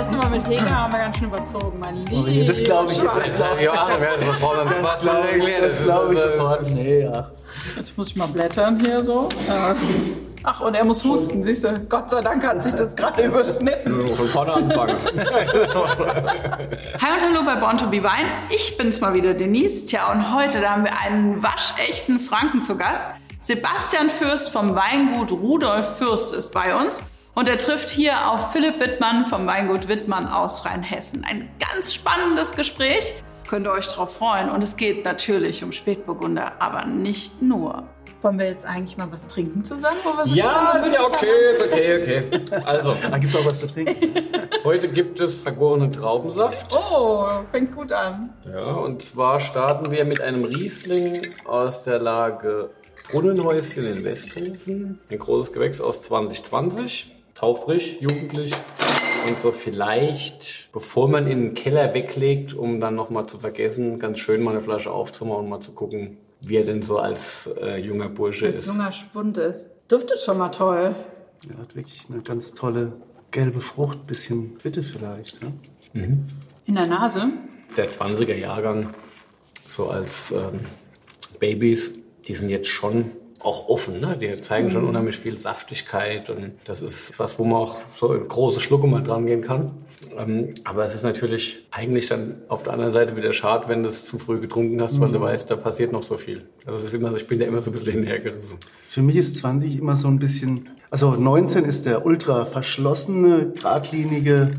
letzte Mal mit Hega haben wir ganz schön überzogen, mein Oh, Lieber. das glaube ich, das glaube Ja, das das glaube ich, das glaube ich sofort. Nee, ja. Jetzt muss ich mal blättern hier so. Äh, Ach, und er muss husten, siehst du? Gott sei Dank hat sich das gerade überschnitten. Von vorne anfangen. Hi und hallo bei Born to be Wine. Ich bin's mal wieder, Denise. Tja, und heute da haben wir einen waschechten Franken zu Gast. Sebastian Fürst vom Weingut Rudolf Fürst ist bei uns. Und er trifft hier auf Philipp Wittmann vom Weingut Wittmann aus Rheinhessen. Ein ganz spannendes Gespräch. Könnt ihr euch drauf freuen. Und es geht natürlich um Spätburgunder, aber nicht nur. Wollen wir jetzt eigentlich mal was trinken zusammen? Wo wir so Ja, ist ja okay, ist okay, okay. Also, Da gibt es auch was zu trinken. heute gibt es vergorenen Traubensaft. Oh, fängt gut an. Ja, und zwar starten wir mit einem Riesling aus der Lage Brunnenhäuschen in Westhofen. Ein großes Gewächs aus 2020. Taufrisch, jugendlich. Und so vielleicht, bevor man in den Keller weglegt, um dann nochmal zu vergessen, ganz schön mal eine Flasche aufzumachen und mal zu gucken, wie er denn so als äh, junger Bursche Als ist. junger Spund ist. Duftet schon mal toll. Er hat wirklich eine ganz tolle gelbe Frucht, bisschen bitte vielleicht. Ne? In der Nase. der 20er Jahrgang, so als ähm, Babys, die sind jetzt schon auch offen, ne? die zeigen schon unheimlich viel Saftigkeit und das ist was, wo man auch so in große Schlucke mal dran gehen kann. Ähm, aber es ist natürlich eigentlich dann auf der anderen Seite wieder schade, wenn du es zu früh getrunken hast, weil du weißt, da passiert noch so viel. Also es ist immer so, ich bin da immer so ein bisschen hinhergerissen. Für mich ist 20 immer so ein bisschen, also 19 ist der ultra verschlossene, geradlinige,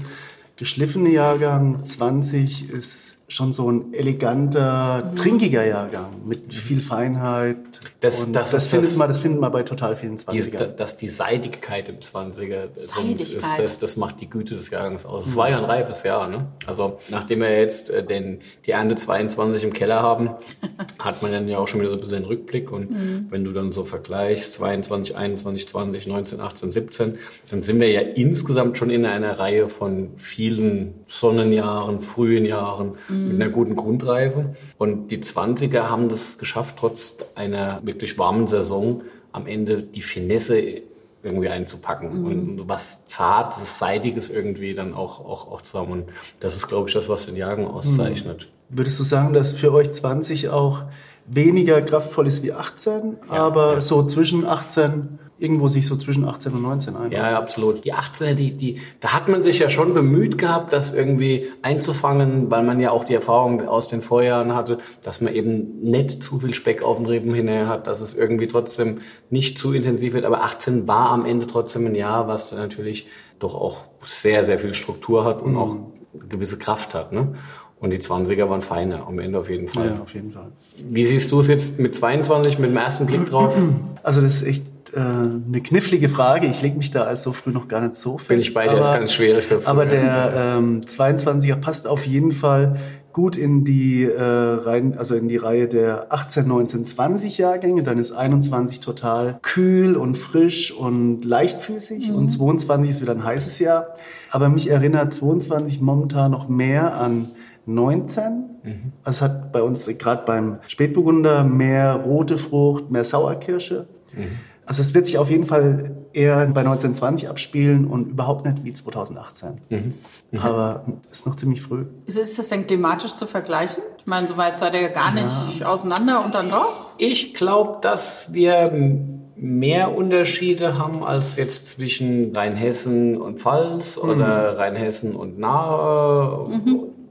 geschliffene Jahrgang. 20 ist schon so ein eleganter, trinkiger Jahrgang mit viel Feinheit. Das- Und das das, findet das- man, das findet man bei total vielen Die, 20ern. dass die Seidigkeit im 20er drin ist, das, das macht die Güte des Jahrgangs aus. Es war ja ein reifes Jahr, ne? Also nachdem wir jetzt äh, den, die Ernte 22 im Keller haben, hat man dann ja auch schon wieder so ein bisschen einen Rückblick. Und wenn du dann so vergleichst, 22, 21, 20, 19, 18, 17, dann sind wir ja insgesamt schon in einer Reihe von vielen Sonnenjahren, frühen Jahren mit einer guten Grundreife. Und die 20er haben das geschafft, trotz einer wirklich warmen Saison am Ende die Finesse irgendwie einzupacken und was Zartes, Seidiges irgendwie dann auch, auch, auch zu haben. Und das ist, glaube ich, das, was den Jagen auszeichnet. Würdest du sagen, dass für euch 20 auch weniger kraftvoll ist wie 18, aber ja. so zwischen 18, irgendwo sich so zwischen 18 und 19 ein? Ja, ja, absolut. Die 18er, die, die, da hat man sich ja schon bemüht gehabt, das irgendwie einzufangen, weil man ja auch die Erfahrung aus den Vorjahren hatte, dass man eben nicht zu viel Speck auf den Reben hinterher hat, dass es irgendwie trotzdem nicht zu intensiv wird. Aber 18 war am Ende trotzdem ein Jahr, was natürlich doch auch sehr, sehr viel Struktur hat und auch eine gewisse Kraft hat. Ne? Und die 20er waren feiner, am Ende auf jeden Fall. ja, auf jeden Fall. Wie siehst du es jetzt mit 22, mit dem ersten Blick drauf? Also das ist echt äh, eine knifflige Frage. Ich lege mich da als so früh noch gar nicht so fest. Bin ich bei dir, ist ganz schwierig dafür. Aber der ähm, 22er passt auf jeden Fall gut in die äh, rein, also in die Reihe der 18, 19, 20 Jahrgänge. Dann ist 21 total kühl und frisch und leichtfüßig und 22 ist wieder ein heißes Jahr. Aber mich erinnert 22 momentan noch mehr an 19. Also es hat bei uns gerade beim Spätburgunder mehr rote Frucht, mehr Sauerkirsche. Also es wird sich auf jeden Fall eher bei 1920 abspielen und überhaupt nicht wie 2018. Aber ist noch ziemlich früh. Ist, ist das denn klimatisch zu vergleichen? Ich meine, soweit seid ihr ja gar nicht auseinander und dann doch? Ich glaube, dass wir mehr Unterschiede haben als jetzt zwischen Rheinhessen und Pfalz oder Rheinhessen und Nahe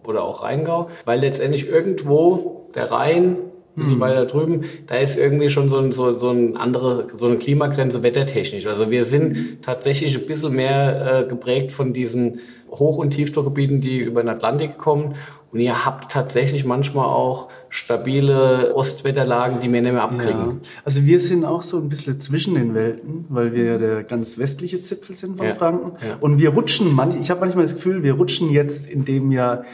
oder auch Rheingau, weil letztendlich irgendwo der Rhein ein bisschen weiter drüben, da ist irgendwie schon so, ein, so, so, ein andere, so eine Klimagrenze wettertechnisch. Also wir sind tatsächlich ein bisschen mehr äh, geprägt von diesen Hoch- und Tiefdruckgebieten, die über den Atlantik kommen. Und ihr habt tatsächlich manchmal auch stabile Ostwetterlagen, die wir nicht mehr Ja. abkriegen. Also wir sind auch so ein bisschen zwischen den Welten, weil wir ja der ganz westliche Zipfel sind von Ja. Franken. Ja. Und wir rutschen, manch, ich habe manchmal das Gefühl, wir rutschen jetzt in dem Jahr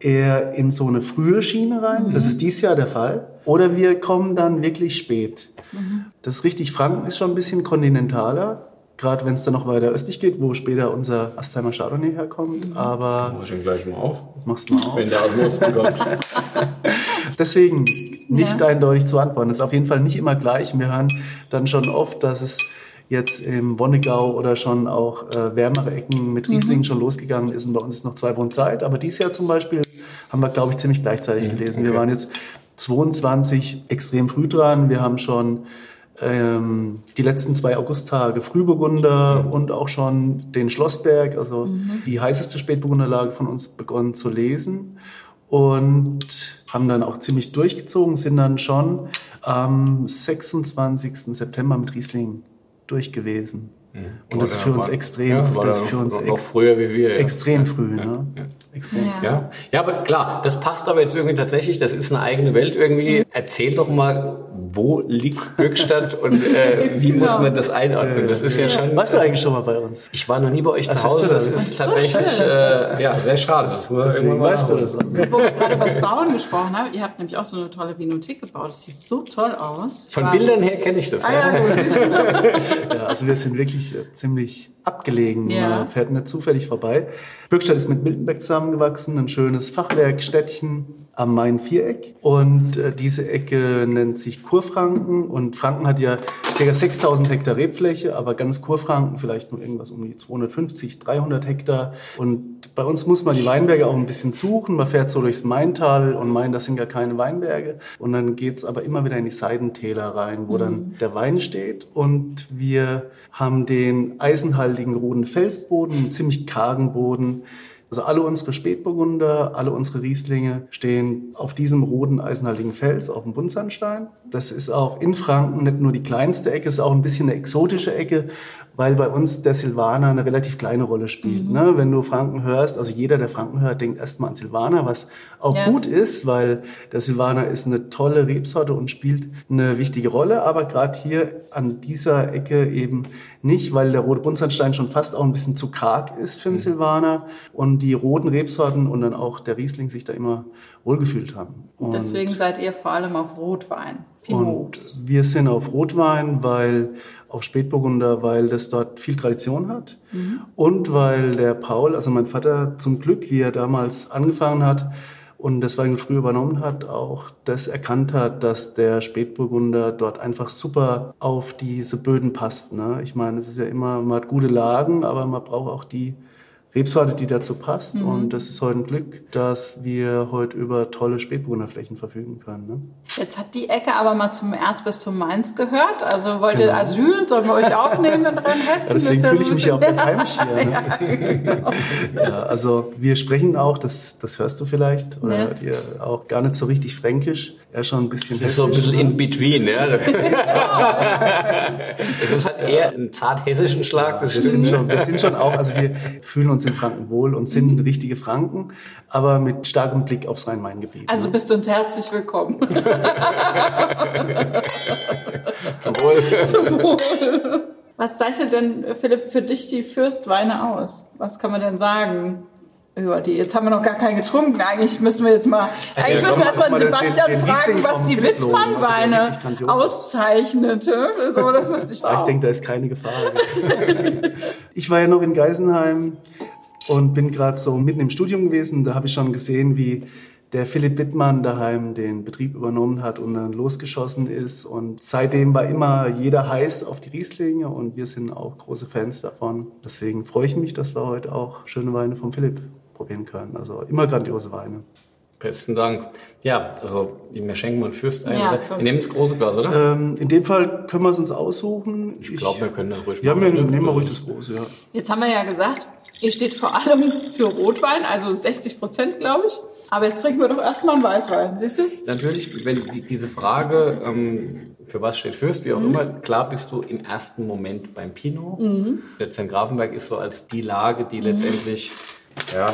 eher in so eine frühe Schiene rein. Das ist dieses Jahr der Fall. Oder wir kommen dann wirklich spät. Das ist richtig, Franken ist schon ein bisschen kontinentaler. Gerade wenn es dann noch weiter östlich geht, wo später unser Astheimer Chardonnay herkommt. Aber Mach ich ihn gleich mal auf, mach's mal auf. wenn der aus dem Osten kommt. Deswegen nicht Ja. eindeutig zu antworten. Das ist auf jeden Fall nicht immer gleich. Wir hören dann schon oft, dass es jetzt im Wonnegau oder schon auch äh, wärmere Ecken mit Riesling mhm. schon losgegangen ist. Und bei uns ist noch zwei Wochen Zeit. Aber dieses Jahr zum Beispiel haben wir, glaube ich, ziemlich gleichzeitig mhm, gelesen. Okay. Wir waren jetzt 22 extrem früh dran. Wir haben schon ähm, die letzten zwei Augusttage Frühburgunder mhm. und auch schon den Schlossberg, also mhm. die heißeste Spätburgunderlage von uns begonnen zu lesen und haben dann auch ziemlich durchgezogen, sind dann schon am 26. September mit Riesling durch gewesen. Mhm. Und das ist für uns extrem, ja, das ist für uns noch, früher wie wir. Ja. Extrem früh, ja, ne? Extrem. Ja. ja, aber klar, das passt aber jetzt irgendwie tatsächlich, das ist eine eigene Welt irgendwie. Erzähl doch mal, wo liegt Bürgstadt und äh, wie genau. muss man das einordnen? Das ist ja, schon. Warst du eigentlich schon mal bei uns? Ich war noch nie bei euch zu Hause. Das, das ist tatsächlich so äh, ja, sehr schade. Das, deswegen weißt du das. Wo wir gerade über das Bauen gesprochen haben, ihr habt nämlich auch so eine tolle Vinothek gebaut. Das sieht so toll aus. Von Bildern her kenne ich das. Ah, ja, ja, also wir sind wirklich äh, ziemlich abgelegen. Ja. Man fährt nicht zufällig vorbei. Bürgstadt ist mit Miltenberg zusammengewachsen, ein schönes Fachwerkstädtchen am Main-Viereck. Und äh, diese Ecke nennt sich Kurfranken. Und Franken hat ja ca. 6000 Hektar Rebfläche, aber ganz Kurfranken vielleicht nur irgendwas um die 250, 300 Hektar. Und bei uns muss man die Weinberge auch ein bisschen suchen. Man fährt so durchs Maintal und meint, das sind gar keine Weinberge. Und dann geht's aber immer wieder in die Seidentäler rein, wo mhm. dann der Wein steht. Und wir haben den eisenhaltigen roten Felsboden, einen ziemlich kargen Boden. Also alle unsere Spätburgunder, alle unsere Rieslinge stehen auf diesem roten eisenhaltigen Fels, auf dem Buntsandstein. Das ist auch in Franken nicht nur die kleinste Ecke, es ist auch ein bisschen eine exotische Ecke, weil bei uns der Silvaner eine relativ kleine Rolle spielt. Mhm. Ne? Wenn du Franken hörst, also jeder, der Franken hört, denkt erstmal an Silvaner, was auch ja. gut ist, weil der Silvaner ist eine tolle Rebsorte und spielt eine wichtige Rolle. Aber gerade hier an dieser Ecke eben nicht, weil der rote Buntsandstein schon fast auch ein bisschen zu karg ist für einen mhm. Silvaner und die roten Rebsorten und dann auch der Riesling sich da immer wohlgefühlt haben. Und Deswegen seid ihr vor allem auf Rotwein. Pinot. Und wir sind auf Rotwein, weil auf Spätburgunder, weil das dort viel Tradition hat mhm. und weil der Paul, also mein Vater, zum Glück, wie er damals angefangen hat und das Weingut früh übernommen hat, auch das erkannt hat, dass der Spätburgunder dort einfach super auf diese Böden passt. Ne? Ich meine, es ist ja immer, man hat gute Lagen, aber man braucht auch die Rebsorte, die dazu passt. Mhm. Und das ist heute ein Glück, dass wir heute über tolle Spätburgunderflächen verfügen können. Ne? Jetzt hat die Ecke aber mal zum Erzbistum Mainz gehört. Also wollt ihr genau. Asyl? Sollen wir euch aufnehmen in Rheinhessen? Ja, deswegen fühle ich mich ja auch ganz heimisch hier. Ne? ja, genau. ja, also wir sprechen auch, das, das hörst du vielleicht, oder ja. ihr auch gar nicht so richtig fränkisch, ja schon ein bisschen Das ist so ein bisschen ne? in between, ja. Es ist halt eher ein zart hessischen Schlag. Ja, wir, sind schon, wir sind schon auch, also wir fühlen uns in Franken wohl und sind mhm. richtige Franken, aber mit starkem Blick aufs Rhein-Main-Gebiet. Also ne? bist du uns herzlich willkommen. Zum Wohl. Zum Wohl. Was zeichnet denn, Philipp, für dich die Fürstweine aus? Was kann man denn sagen? über die. Jetzt haben wir noch gar keinen getrunken. Eigentlich müssten wir jetzt mal, eigentlich ja, müssen wir erstmal Sebastian den, den fragen, was die Wittmann-Weine auszeichnete. So, das müsste ich auch. Ich denke, da ist keine Gefahr. ich war ja noch in Geisenheim und bin gerade so mitten im Studium gewesen. Da habe ich schon gesehen, wie der Philipp Wittmann daheim den Betrieb übernommen hat und dann losgeschossen ist. Und seitdem war immer jeder heiß auf die Rieslinge und wir sind auch große Fans davon. Deswegen freue ich mich, dass wir heute auch schöne Weine vom Philipp probieren können. Also immer grandiose Weine. Besten Dank. Ja, also wir schenken einen Fürst ein. Ja, wir nehmen das große Glas, oder? Ähm, in dem Fall können wir es uns aussuchen. Ich, glaube, wir können das ruhig ja, machen. Ja, nehmen wir ruhig das große, ja. Jetzt haben wir ja gesagt, ihr steht vor allem für Rotwein, also 60 Prozent, glaube ich. Aber jetzt trinken wir doch erstmal einen Weißwein, siehst du? Natürlich, wenn die, diese Frage, ähm, für was steht Fürst, wie auch mhm. immer, klar bist du im ersten Moment beim Pinot. Mhm. Der Grafenberg ist so als die Lage, die mhm. letztendlich ja,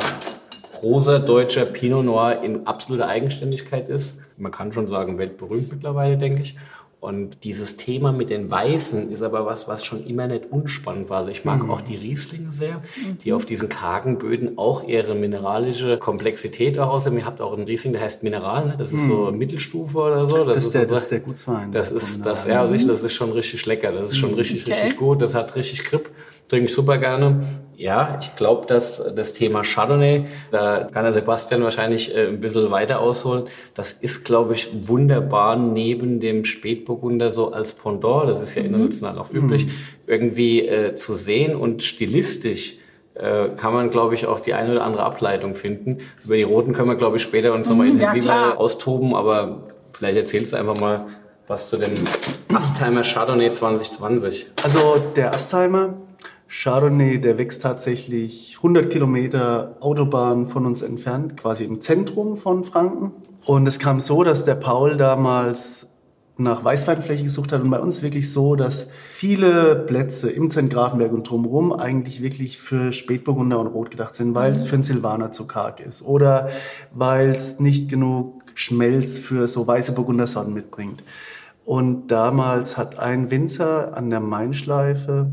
großer deutscher Pinot Noir in absoluter Eigenständigkeit ist. Man kann schon sagen, weltberühmt mittlerweile, denke ich. Und dieses Thema mit den Weißen ist aber was, was schon immer nicht unspannend war. Also ich mag mhm. auch die Rieslinge sehr, die mhm. auf diesen kargen Böden auch ihre mineralische Komplexität aussagen. Ihr habt auch einen Riesling, der heißt Mineral, ne? das ist mhm. so Mittelstufe oder so. Das, das ist, der, so, das ist der Gutswein. Das ist, das, ja, sicher, das ist schon richtig lecker. Das ist schon mhm. richtig, okay. richtig gut. Das hat richtig Grip. trinke ich super gerne. Ja, ich glaube, dass das Thema Chardonnay, da kann der Sebastian wahrscheinlich äh, ein bisschen weiter ausholen. Das ist, glaube ich, wunderbar neben dem Spätburgunder so als Pendant, das ist ja mhm. international auch üblich, mhm. irgendwie äh, zu sehen und stilistisch äh, kann man, glaube ich, auch die eine oder andere Ableitung finden. Über die Roten können wir, glaube ich, später uns nochmal mhm, intensiver ja, austoben, aber vielleicht erzählst du einfach mal was zu dem Astheimer Chardonnay 2020. Also der Astheimer Chardonnay, der wächst tatsächlich 100 Kilometer Autobahn von uns entfernt, quasi im Zentrum von Franken. Und es kam so, dass der Paul damals nach Weißweinfläche gesucht hat und bei uns wirklich so, dass viele Plätze im Zentgrafenberg und drumherum eigentlich wirklich für Spätburgunder und Rot gedacht sind, weil es mhm. für einen Silvaner zu karg ist oder weil es nicht genug Schmelz für so weiße Burgundersorten mitbringt. Und damals hat ein Winzer an der Mainschleife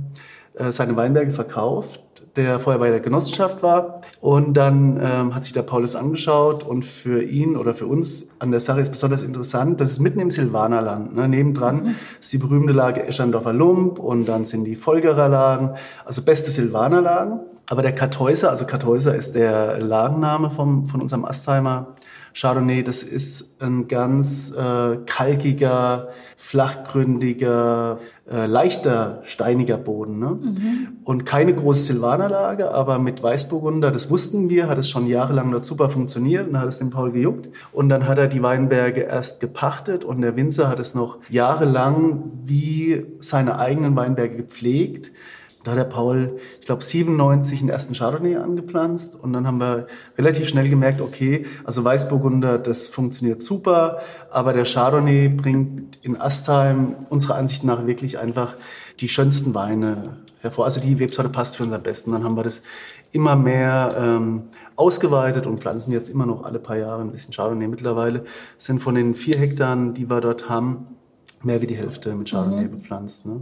seine Weinberge verkauft, der vorher bei der Genossenschaft war. Und dann ähm, hat sich der Paulus angeschaut und für ihn oder für uns an der Sache ist besonders interessant, das ist mitten im Silvanerland. Ne? Nebendran mhm. ist die berühmte Lage Eschandorfer Lump und dann sind die Folgerer Lagen, also beste Silvanerlagen. Aber der Kartäuser, also Kartäuser ist der Lagenname vom, von unserem Astheimer Chardonnay, das ist ein ganz äh, kalkiger, flachgründiger, äh, leichter, steiniger Boden. Ne? Mhm. Und keine große Silvanerlage, aber mit Weißburgunder, das wussten wir, hat es schon jahrelang dort super funktioniert und hat es dem Paul gejuckt. Und dann hat er die Weinberge erst gepachtet und der Winzer hat es noch jahrelang wie seine eigenen Weinberge gepflegt. Da hat der Paul, ich glaube, 97 den ersten Chardonnay angepflanzt und dann haben wir relativ schnell gemerkt, okay, also Weißburgunder, das funktioniert super, aber der Chardonnay bringt in Astheim unserer Ansicht nach wirklich einfach die schönsten Weine hervor. Also die Websorte passt für uns am besten. Dann haben wir das immer mehr ähm, ausgeweitet und pflanzen jetzt immer noch alle paar Jahre ein bisschen Chardonnay. Mittlerweile sind von den vier Hektar, die wir dort haben, mehr wie die Hälfte mit Chardonnay mhm. bepflanzt. Ne?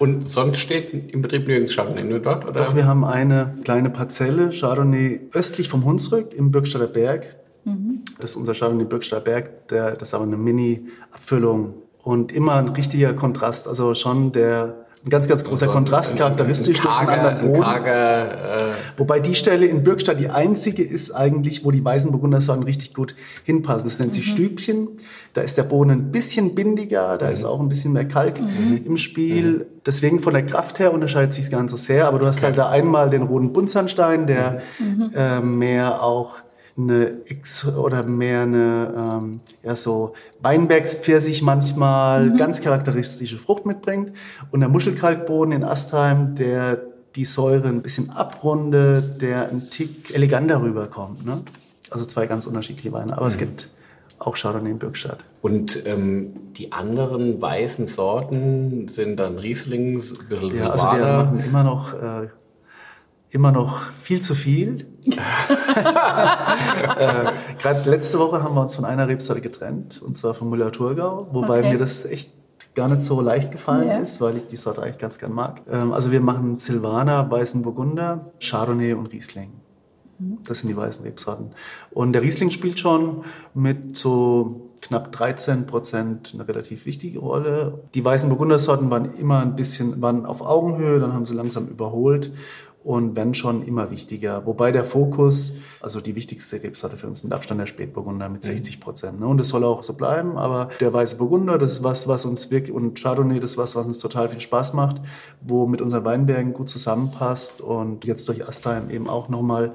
Und sonst steht im Betrieb nirgends Chardonnay nur dort? Oder? Doch, wir haben eine kleine Parzelle Chardonnay östlich vom Hunsrück im Birkstadter Berg. Mhm. Das ist unser Chardonnay Birkstadter Berg. Der, das ist aber eine Mini-Abfüllung. Und immer ein richtiger Kontrast. Also schon der ein ganz, ganz großer also Kontrast, charakteristisch durch den anderen Boden. Karger, äh Wobei die Stelle in Bürgstadt die einzige ist eigentlich, wo die weißen Burgundersorten richtig gut hinpassen. Das nennt sich mhm. Stübchen. Da ist der Boden ein bisschen bindiger, da mhm. ist auch ein bisschen mehr Kalk mhm. im Spiel. Mhm. Deswegen von der Kraft her unterscheidet sich gar nicht so sehr. Aber du hast okay. halt da einmal den roten Buntsandstein, der mhm. äh, mehr auch eine X oder mehr eine ähm, ja so Weinbergspfirsich manchmal mhm. ganz charakteristische Frucht mitbringt und der Muschelkalkboden in Astheim, der die Säure ein bisschen abrundet, der ein Tick eleganter rüberkommt. Ne? Also zwei ganz unterschiedliche Weine, aber mhm. es gibt auch Chardonnay in Bürgstadt. Und ähm, die anderen weißen Sorten sind dann Rieslings, ein bisschen Ja, also wir machen immer noch äh, immer noch viel zu viel. Äh, Gerade letzte Woche haben wir uns von einer Rebsorte getrennt, und zwar von Müller-Thurgau, wobei okay. mir das echt gar nicht so leicht gefallen yeah. ist, weil ich die Sorte eigentlich ganz gern mag. Ähm, also wir machen Silvaner, Weißen Burgunder, Chardonnay und Riesling. Mhm. Das sind die weißen Rebsorten. Und der Riesling spielt schon mit so knapp 13 Prozent eine relativ wichtige Rolle. Die weißen Burgundersorten waren immer ein bisschen, waren auf Augenhöhe, dann haben sie langsam überholt und wenn schon immer wichtiger. Wobei der Fokus, also die wichtigste Rebsorte für uns mit Abstand der Spätburgunder mit 60 mhm. Prozent. Ne? Und das soll auch so bleiben. Aber der weiße Burgunder, das ist was, was uns wirklich, und Chardonnay, das ist was, was uns total viel Spaß macht, wo mit unseren Weinbergen gut zusammenpasst und jetzt durch Astheim eben auch nochmal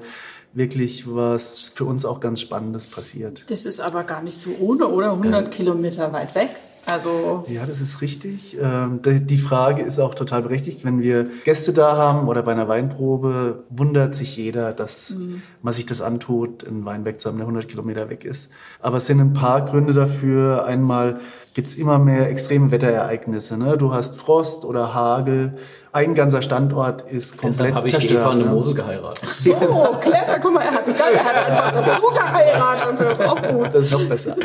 wirklich was für uns auch ganz Spannendes passiert. Das ist aber gar nicht so ohne, oder? 100 ja. Kilometer weit weg. Also ja, das ist richtig. Ähm, die Frage ist auch total berechtigt. Wenn wir Gäste da haben oder bei einer Weinprobe, wundert sich jeder, dass mhm. man sich das antut, einen Weinberg zu haben, der 100 Kilometer weg ist. Aber es sind ein paar Gründe dafür. Einmal gibt es immer mehr extreme Wetterereignisse. Ne? Du hast Frost oder Hagel ein ganzer Standort ist komplett Deshalb habe ich zerstört. Eva eine Mosel geheiratet. So, clever, guck mal, er hat es er hat einfach dazu geheiratet und das ist auch gut. Das ist noch besser.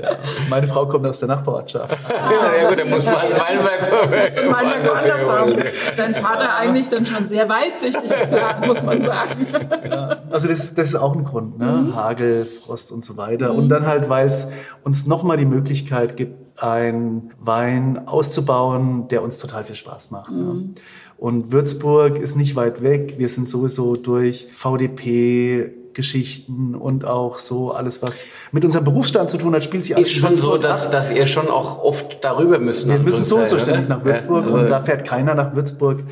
Ja. Meine Frau kommt aus der Nachbarschaft. Ah. Ja, gut, dann muss man Weinberg anders haben. Dein Vater eigentlich dann schon sehr weitsichtig geplant, muss man sagen. Ja. Also das, das, ist auch ein Grund, ne? Mhm. Hagel, Frost und so weiter. Mhm. Und dann halt, weil es uns nochmal die Möglichkeit gibt, einen Wein auszubauen, der uns total viel Spaß macht. Ne? Und Würzburg ist nicht weit weg. Wir sind sowieso durch VDP, Geschichten und auch so alles, was mit unserem Berufsstand zu tun hat, spielt sich alles Ist schon so, dass, dass ihr schon auch oft darüber müssen. Wir müssen sowieso ständig nach Würzburg Ja, und also- da fährt keiner nach Würzburg,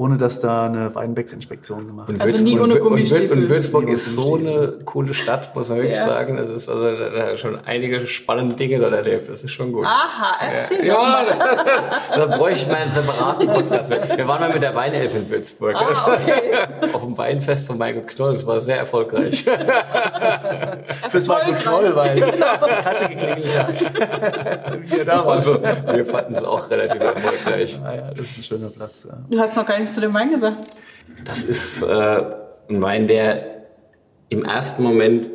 ohne dass da eine Weinbecksinspektion gemacht wird. Und Also nie ohne Gummistiefel. Und Würzburg ist so eine coole Stadt, muss man wirklich Ja. sagen. Es ist also da, da schon einige spannende Dinge dort erlebt. Das ist schon gut. Aha, erzähl ja, mal. da, da bräuchte ich mal einen separaten Podcast. Wir waren mal mit der Weinelf in Würzburg. Ah, okay. Auf dem Weinfest von Michael Knoll. Das war sehr erfolgreich. Fürs Erfolgreich. Troll, weil die Kasse geklingelt hat. Wir Also, wir fanden es auch relativ erfolgreich. Naja, das ist ein schöner Platz. Ja. Du hast noch gar nichts zu dem Wein gesagt. Das ist äh, ein Wein, der im ersten Moment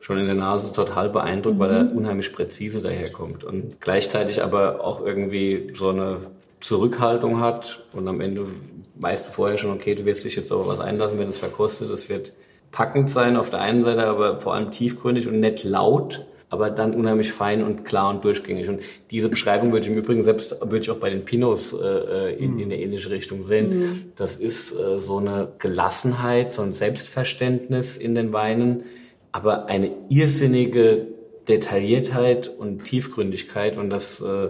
schon in der Nase total beeindruckt, weil er unheimlich präzise daherkommt und gleichzeitig aber auch irgendwie so eine Zurückhaltung hat und am Ende weißt du vorher schon, okay, du wirst dich jetzt auf was einlassen, wenn es verkostet. Es wird packend sein auf der einen Seite, aber vor allem tiefgründig und nicht laut, aber dann unheimlich fein und klar und durchgängig. Und diese Beschreibung würde ich im Übrigen selbst, würde ich auch bei den Pinots äh, in, in eine ähnliche Richtung sehen. Das ist äh, so eine Gelassenheit, so ein Selbstverständnis in den Weinen, aber eine irrsinnige Detailliertheit und Tiefgründigkeit und das äh,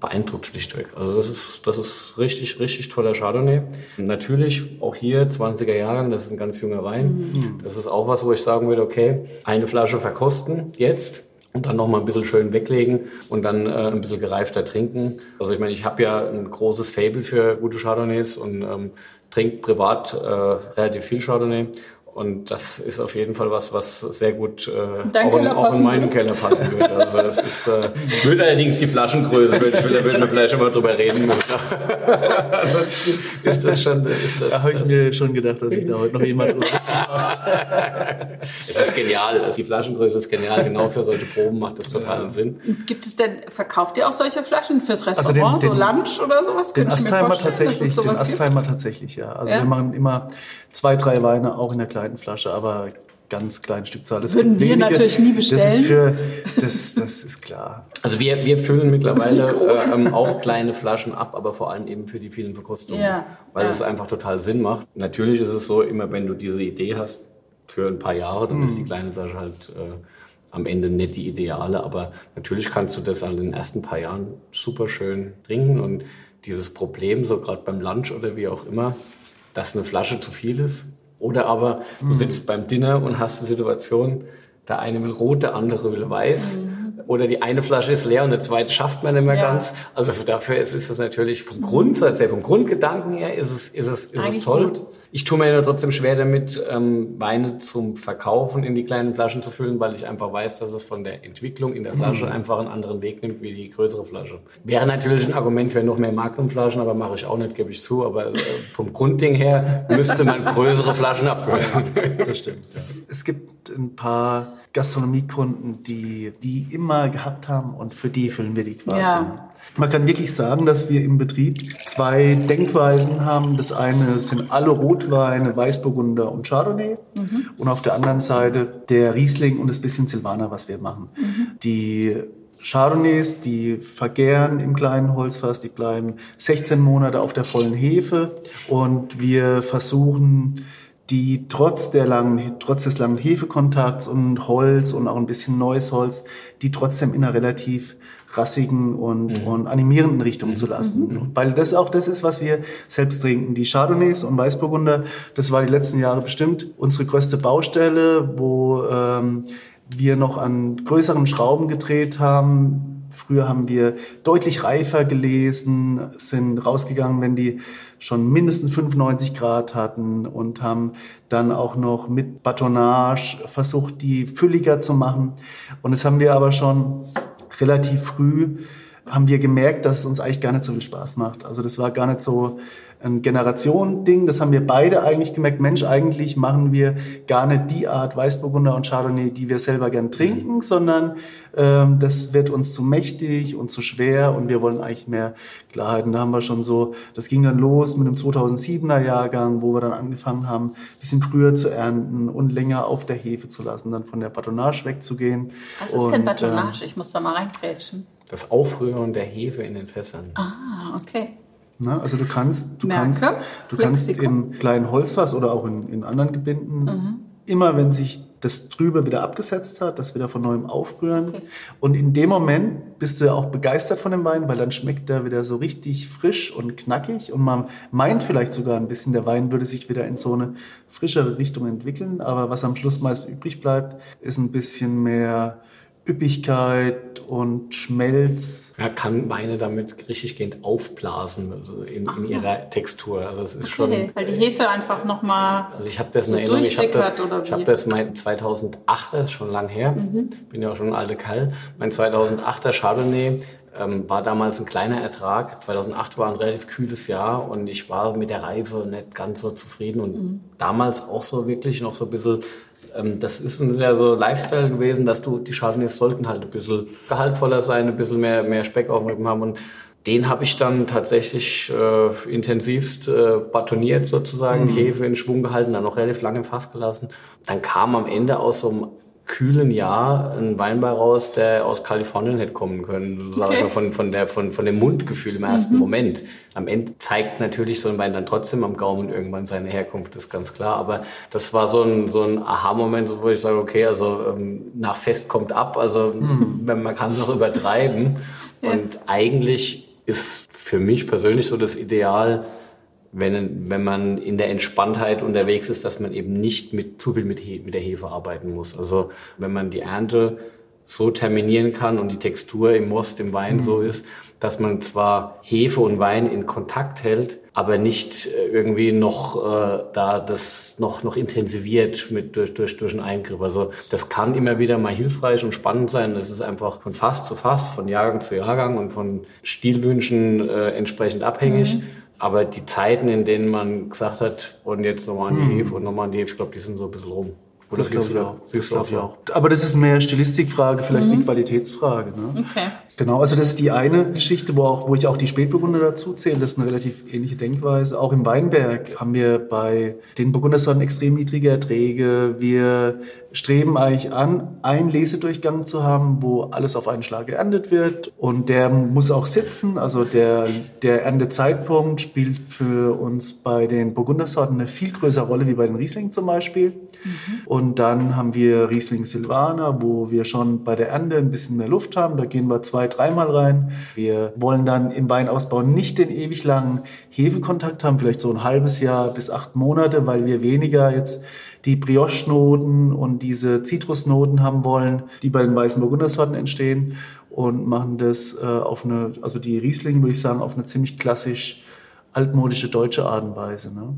beeindruckt schlichtweg. Also das ist, das ist richtig, richtig toller Chardonnay. Natürlich auch hier 20er Jahrgang, das ist ein ganz junger Wein. Das ist auch was, wo ich sagen würde, okay, eine Flasche verkosten jetzt und dann noch mal ein bisschen schön weglegen und dann äh, ein bisschen gereifter trinken. Also ich meine, ich habe ja ein großes Fable für gute Chardonnays und ähm, trinke privat äh, relativ viel Chardonnay. Und das ist auf jeden Fall was, was sehr gut äh, auch, in, auch in meinen würde. Keller passen würde. Also das ist, äh, ich würde allerdings die Flaschengröße, würde ich, da würden wir vielleicht schon mal drüber reden müssen. Ansonsten ist das schon, ist das, Da habe ich das mir schon gedacht, dass sich da heute noch jemand drüber macht. es ist genial. Also die Flaschengröße ist genial. Genau für solche Proben macht das totalen Sinn. Gibt es denn, verkauft ihr auch solche Flaschen fürs Also Restaurant, den- so den- Lunch oder sowas? Den ich Astheimer tatsächlich, den? Astheimer tatsächlich, ja. Also Ja? wir machen immer zwei, drei Weine, auch in der kleinen Flasche, aber ganz kleinen Stückzahl. Es Würden wir wenige- natürlich nie Das ist bestellen. für, das, das ist klar. Also wir, wir füllen mittlerweile äh, ähm, auch kleine Flaschen ab, aber vor allem eben für die vielen Verkostungen, Ja, weil ja. es einfach total Sinn macht. Natürlich ist es so, immer wenn du diese Idee hast für ein paar Jahre, dann ist die kleine Flasche halt äh, am Ende nicht die ideale, aber natürlich kannst du das an den ersten paar Jahren super schön trinken und dieses Problem, so gerade beim Lunch oder wie auch immer, dass eine Flasche zu viel ist. Oder aber du sitzt beim Dinner und hast eine Situation, der eine will rot, der andere will weiß. Oder die eine Flasche ist leer und der zweite schafft man nicht mehr Ja. ganz. Also dafür ist, ist es natürlich vom Grundsatz her, vom Grundgedanken her, ist es, ist es, ist es toll. gut. Ich tue mir ja trotzdem schwer damit, ähm, Weine zum Verkaufen in die kleinen Flaschen zu füllen, weil ich einfach weiß, dass es von der Entwicklung in der Flasche einfach einen anderen Weg nimmt wie die größere Flasche. Wäre natürlich ein Argument für noch mehr Magnumflaschen, aber mache ich auch nicht, gebe ich zu. Aber äh, vom Grundding her müsste man größere Flaschen abfüllen. Das stimmt. Ja. Es gibt ein paar Gastronomiekunden, die die immer gehabt haben und für die füllen wir die quasi. Ja. Man kann wirklich sagen, dass wir im Betrieb zwei Denkweisen haben. Das eine sind alle Rotweine, Weißburgunder und Chardonnay. Und auf der anderen Seite der Riesling und das bisschen Silvaner, was wir machen. Die Chardonnays, die vergären im kleinen Holzfass, die bleiben 16 Monate auf der vollen Hefe und wir versuchen die trotz der langen, trotz des langen Hefekontakts und Holz und auch ein bisschen neues Holz, die trotzdem in einer relativ rassigen und, und animierenden Richtung zu lassen. Weil das auch das ist, was wir selbst trinken. Die Chardonnays und Weißburgunder, das war die letzten Jahre bestimmt unsere größte Baustelle, wo ähm, wir noch an größeren Schrauben gedreht haben. Früher haben wir deutlich reifer gelesen, sind rausgegangen, wenn die schon mindestens 95 Grad hatten und haben dann auch noch mit Batonage versucht, die fülliger zu machen. Und das haben wir aber schon relativ früh haben wir gemerkt, dass es uns eigentlich gar nicht so viel Spaß macht. Also das war gar nicht so ein Generation-Ding. Das haben wir beide eigentlich gemerkt. Mensch, eigentlich machen wir gar nicht die Art Weißburgunder und Chardonnay, die wir selber gern trinken, sondern ähm, das wird uns zu mächtig und zu schwer und wir wollen eigentlich mehr Klarheit. Und da haben wir schon so, das ging dann los mit dem 2007er Jahrgang, wo wir dann angefangen haben, ein bisschen früher zu ernten und länger auf der Hefe zu lassen, dann von der Batonage wegzugehen. Was ist denn Und, Batonage? ähm, Ich muss da mal reingrätschen. Das Aufrühren der Hefe in den Fässern. Ah, okay. Na, also du kannst, du Merke, kannst, du kannst im kleinen Holzfass oder auch in, in anderen Gebinden Mhm. immer, wenn sich das Trübe wieder abgesetzt hat, das wieder von neuem aufrühren. Okay. Und in dem Moment bist du auch begeistert von dem Wein, weil dann schmeckt er wieder so richtig frisch und knackig und man meint vielleicht sogar ein bisschen, der Wein würde sich wieder in so eine frischere Richtung entwickeln. Aber was am Schluss meist übrig bleibt, ist ein bisschen mehr Üppigkeit und Schmelz. Man kann Weine damit richtiggehend aufblasen, also in, in ihrer Textur. Also es ist schon. Okay, weil die Hefe einfach nochmal. Also ich habe das in So Erinnerung, ich habe das, ich hab das mein 2008, das ist schon lang her, Mhm. bin ja auch schon ein alter Kerl. Mein 2008er Chardonnay ähm, war damals ein kleiner Ertrag. 2008 war ein relativ kühles Jahr und ich war mit der Reife nicht ganz so zufrieden und Mhm. damals auch so wirklich noch so ein bisschen das ist ein sehr so Lifestyle gewesen, dass du, die Chardonnays sollten halt ein bisschen gehaltvoller sein, ein bisschen mehr, mehr Speck auf dem Rippen haben und den habe ich dann tatsächlich äh, intensivst äh, batoniert sozusagen, die Hefe in Schwung gehalten, dann noch relativ lange im Fass gelassen. Dann kam am Ende aus so einem kühlen Jahr ein Wein bei raus, der aus Kalifornien hätte kommen können. Sozusagen Okay. von, von, der, von, von dem Mundgefühl im ersten Moment. Am Ende zeigt natürlich so ein Wein dann trotzdem am Gaumen irgendwann seine Herkunft, ist ganz klar. Aber das war so ein, so ein Aha-Moment, wo ich sage, okay, also ähm, nach Fest kommt ab. Also wenn man kann es auch übertreiben. Und eigentlich ist für mich persönlich so das Ideal, wenn, wenn man in der Entspanntheit unterwegs ist, dass man eben nicht mit zu viel mit, He mit der Hefe arbeiten muss. Also wenn man die Ernte so terminieren kann und die Textur im Most, im Wein so ist, dass man zwar Hefe und Wein in Kontakt hält, aber nicht äh, irgendwie noch äh, da das noch noch intensiviert mit durch durch durch einen Eingriff. Also das kann immer wieder mal hilfreich und spannend sein. Das ist einfach von Fass zu Fass, von Jahrgang zu Jahrgang und von Stilwünschen äh, entsprechend abhängig. Aber die Zeiten, in denen man gesagt hat, und jetzt nochmal an die Hefe und nochmal an die Hefe, ich glaube, die sind so ein bisschen rum. Oder Das glaube siehst ich auch. Das auch glaube ich auch. Aber das ist mehr Stilistikfrage, vielleicht eine Qualitätsfrage. Ne? Okay. Genau, also das ist die eine Geschichte, wo, auch, wo ich auch die Spätburgunder dazu zähle. Das ist eine relativ ähnliche Denkweise. Auch im Weinberg haben wir bei den Burgundersorten extrem niedrige Erträge. Wir streben eigentlich an, einen Lesedurchgang zu haben, wo alles auf einen Schlag geerntet wird. Und der muss auch sitzen. Also der, der Erntezeitpunkt spielt für uns bei den Burgundersorten eine viel größere Rolle wie bei den Riesling zum Beispiel. Und dann haben wir Riesling Silvaner, wo wir schon bei der Ernte ein bisschen mehr Luft haben. Da gehen wir zwei, dreimal rein. Wir wollen dann im Weinausbau nicht den ewig langen Hefekontakt haben, vielleicht so ein halbes Jahr bis acht Monate, weil wir weniger jetzt die Brioche-Noten und diese Zitrusnoten haben wollen, die bei den weißen Burgundersorten entstehen und machen das äh, auf eine, also die Riesling würde ich sagen, auf eine ziemlich klassisch altmodische deutsche Art und Weise. Ne?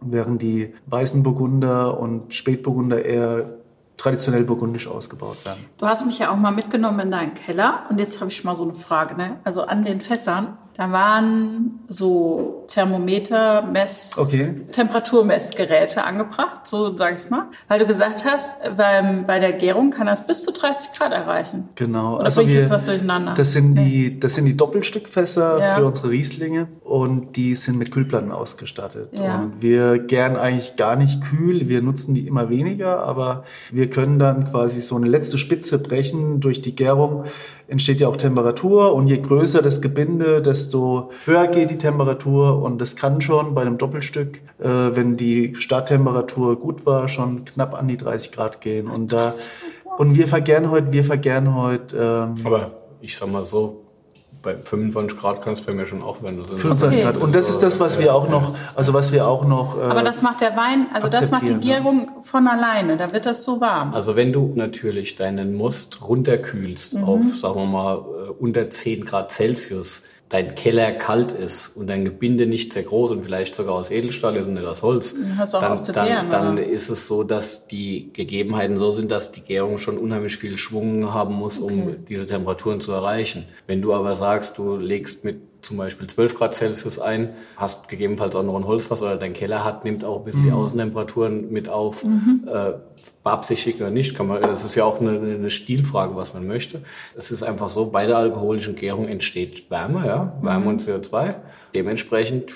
Während die weißen Burgunder und Spätburgunder eher traditionell burgundisch ausgebaut werden. Du hast mich ja auch mal mitgenommen in deinen Keller und jetzt habe ich mal so eine Frage. Ne? Also an den Fässern, da waren so Thermometer, Mess, Okay. Temperaturmessgeräte angebracht, so sag ich's mal. Weil du gesagt hast, beim, bei der Gärung kann das bis zu 30 Grad erreichen. Genau. Oder bring ich jetzt was durcheinander? Das sind die, das sind die Doppelstückfässer Ja. für unsere Rieslinge und die sind mit Kühlplatten ausgestattet. Ja. Und wir gern eigentlich gar nicht kühl. Wir nutzen die immer weniger, aber wir können dann quasi so eine letzte Spitze brechen. Durch die Gärung entsteht ja auch Temperatur und je größer das Gebinde, desto höher geht die Temperatur und das kann schon bei einem Doppelstück, äh, wenn die Starttemperatur gut war, schon knapp an die 30 Grad gehen. Und da und wir vergären heute, wir vergären heute ähm, Aber ich sag mal so, bei 25 Grad kann es bei mir schon auch. Das sind 25 Okay. Grad. Und das ist das, was wir auch noch, also was wir auch noch. Äh, Aber das macht der Wein, also das macht die ja. Gärung von alleine. Da wird das so warm. Also wenn du natürlich deinen Most runterkühlst Mhm. auf, sagen wir mal, äh, unter 10 Grad Celsius, dein Keller kalt ist und dein Gebinde nicht sehr groß und vielleicht sogar aus Edelstahl ist und nicht aus Holz, auch dann, dann, gären, dann ist es so, dass die Gegebenheiten so sind, dass die Gärung schon unheimlich viel Schwung haben muss, Okay. um diese Temperaturen zu erreichen. Wenn du aber sagst, du legst mit zum Beispiel 12 Grad Celsius ein, hast gegebenenfalls auch noch ein Holzfass oder dein Keller hat, nimmt auch ein bisschen die Außentemperaturen mit auf, äh, beabsichtigt oder nicht, kann man, das ist ja auch eine, eine Stilfrage, was man möchte. Es ist einfach so, bei der alkoholischen Gärung entsteht Wärme, ja, Wärme und CO2. Dementsprechend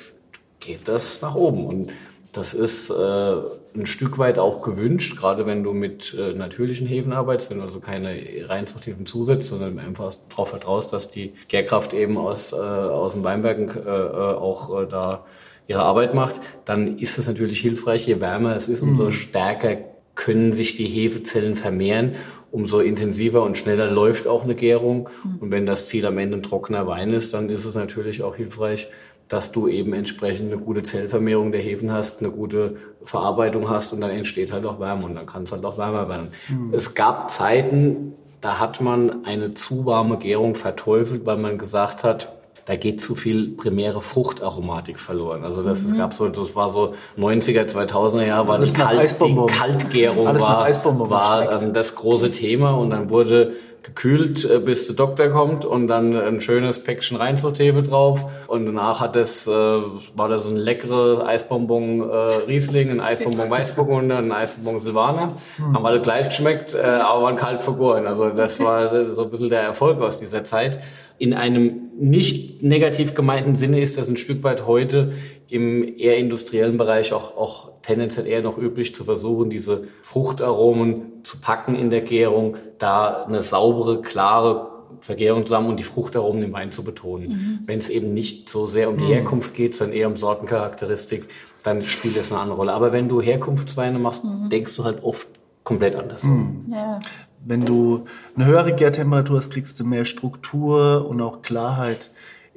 geht das nach oben. Und das ist äh, ein Stück weit auch gewünscht, gerade wenn du mit äh, natürlichen Hefen arbeitest, wenn du also keine Reinzuchthefen zusetzt, sondern einfach darauf vertraust, dass die Gärkraft eben aus, äh, aus den Weinbergen äh, äh, auch äh, da ihre Arbeit macht, dann ist es natürlich hilfreich. Je wärmer es ist, umso mhm. stärker können sich die Hefezellen vermehren, umso intensiver und schneller läuft auch eine Gärung. Mhm. Und wenn das Ziel am Ende ein trockener Wein ist, dann ist es natürlich auch hilfreich, dass du eben entsprechend eine gute Zellvermehrung der Hefen hast, eine gute Verarbeitung hast und dann entsteht halt auch Wärme und dann kann es halt auch wärmer werden. Mhm. Es gab Zeiten, da hat man eine zu warme Gärung verteufelt, weil man gesagt hat, da geht zu viel primäre Fruchtaromatik verloren. Also das, mhm. gab so, das war so 90er, 2000er Jahre, war die, Kalt, die Kaltgärung Alles war, war ähm, das große Thema und dann wurde gekühlt, äh, bis der Doktor kommt und dann ein schönes Päckchen Reinzuchthefe drauf. Und danach hat das, äh, war das ein leckeres Eisbonbon äh, Riesling, ein Eisbonbon Weißburgunder, ein Eisbonbon Silvaner. Hm. Haben alle gleich geschmeckt, äh, aber waren kalt vergoren. Also das war so ein bisschen der Erfolg aus dieser Zeit. In einem nicht negativ gemeinten Sinne ist das ein Stück weit heute im eher industriellen Bereich auch, auch tendenziell eher noch üblich zu versuchen, diese Fruchtaromen zu packen in der Gärung, da eine saubere, klare Vergärung zusammen und die Fruchtaromen im Wein zu betonen. Mhm. Wenn es eben nicht so sehr um die mhm. Herkunft geht, sondern eher um Sortencharakteristik, dann spielt das eine andere Rolle. Aber wenn du Herkunftsweine machst, mhm. denkst du halt oft komplett anders. Mhm. Ja. Wenn du eine höhere Gärtemperatur hast, kriegst du mehr Struktur und auch Klarheit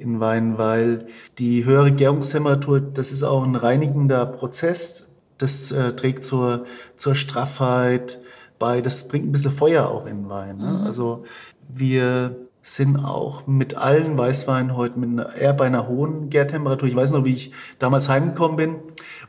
in Wein, weil die höhere Gärungstemperatur, das ist auch ein reinigender Prozess. Das äh, trägt zur, zur Straffheit bei. Das bringt ein bisschen Feuer auch in Wein. Ne? Mhm. Also wir sind auch mit allen Weißweinen heute mit einer, eher bei einer hohen Gärtemperatur. Ich weiß noch, wie ich damals heimgekommen bin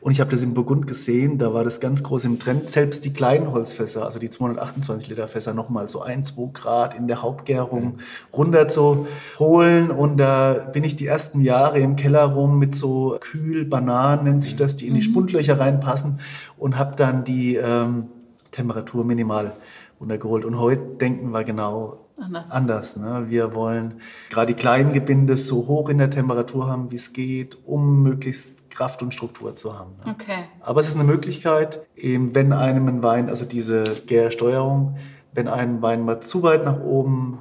und ich habe das in Burgund gesehen, da war das ganz groß im Trend. Selbst die kleinen Holzfässer, also die 228 Liter Fässer, nochmal so ein, zwei Grad in der Hauptgärung runter zu holen. Und da bin ich die ersten Jahre im Keller rum mit so Kühlbananen, nennt sich das, die in die mhm. Spundlöcher reinpassen und habe dann die ähm, Temperatur minimal runtergeholt. Und heute denken wir genau anders. anders ne? Wir wollen gerade die kleinen Gebinde so hoch in der Temperatur haben, wie es geht, um möglichst Kraft und Struktur zu haben. Ne? Okay. Aber es ist eine Möglichkeit, eben wenn einem ein Wein, also diese Gärsteuerung, wenn ein Wein mal zu weit nach oben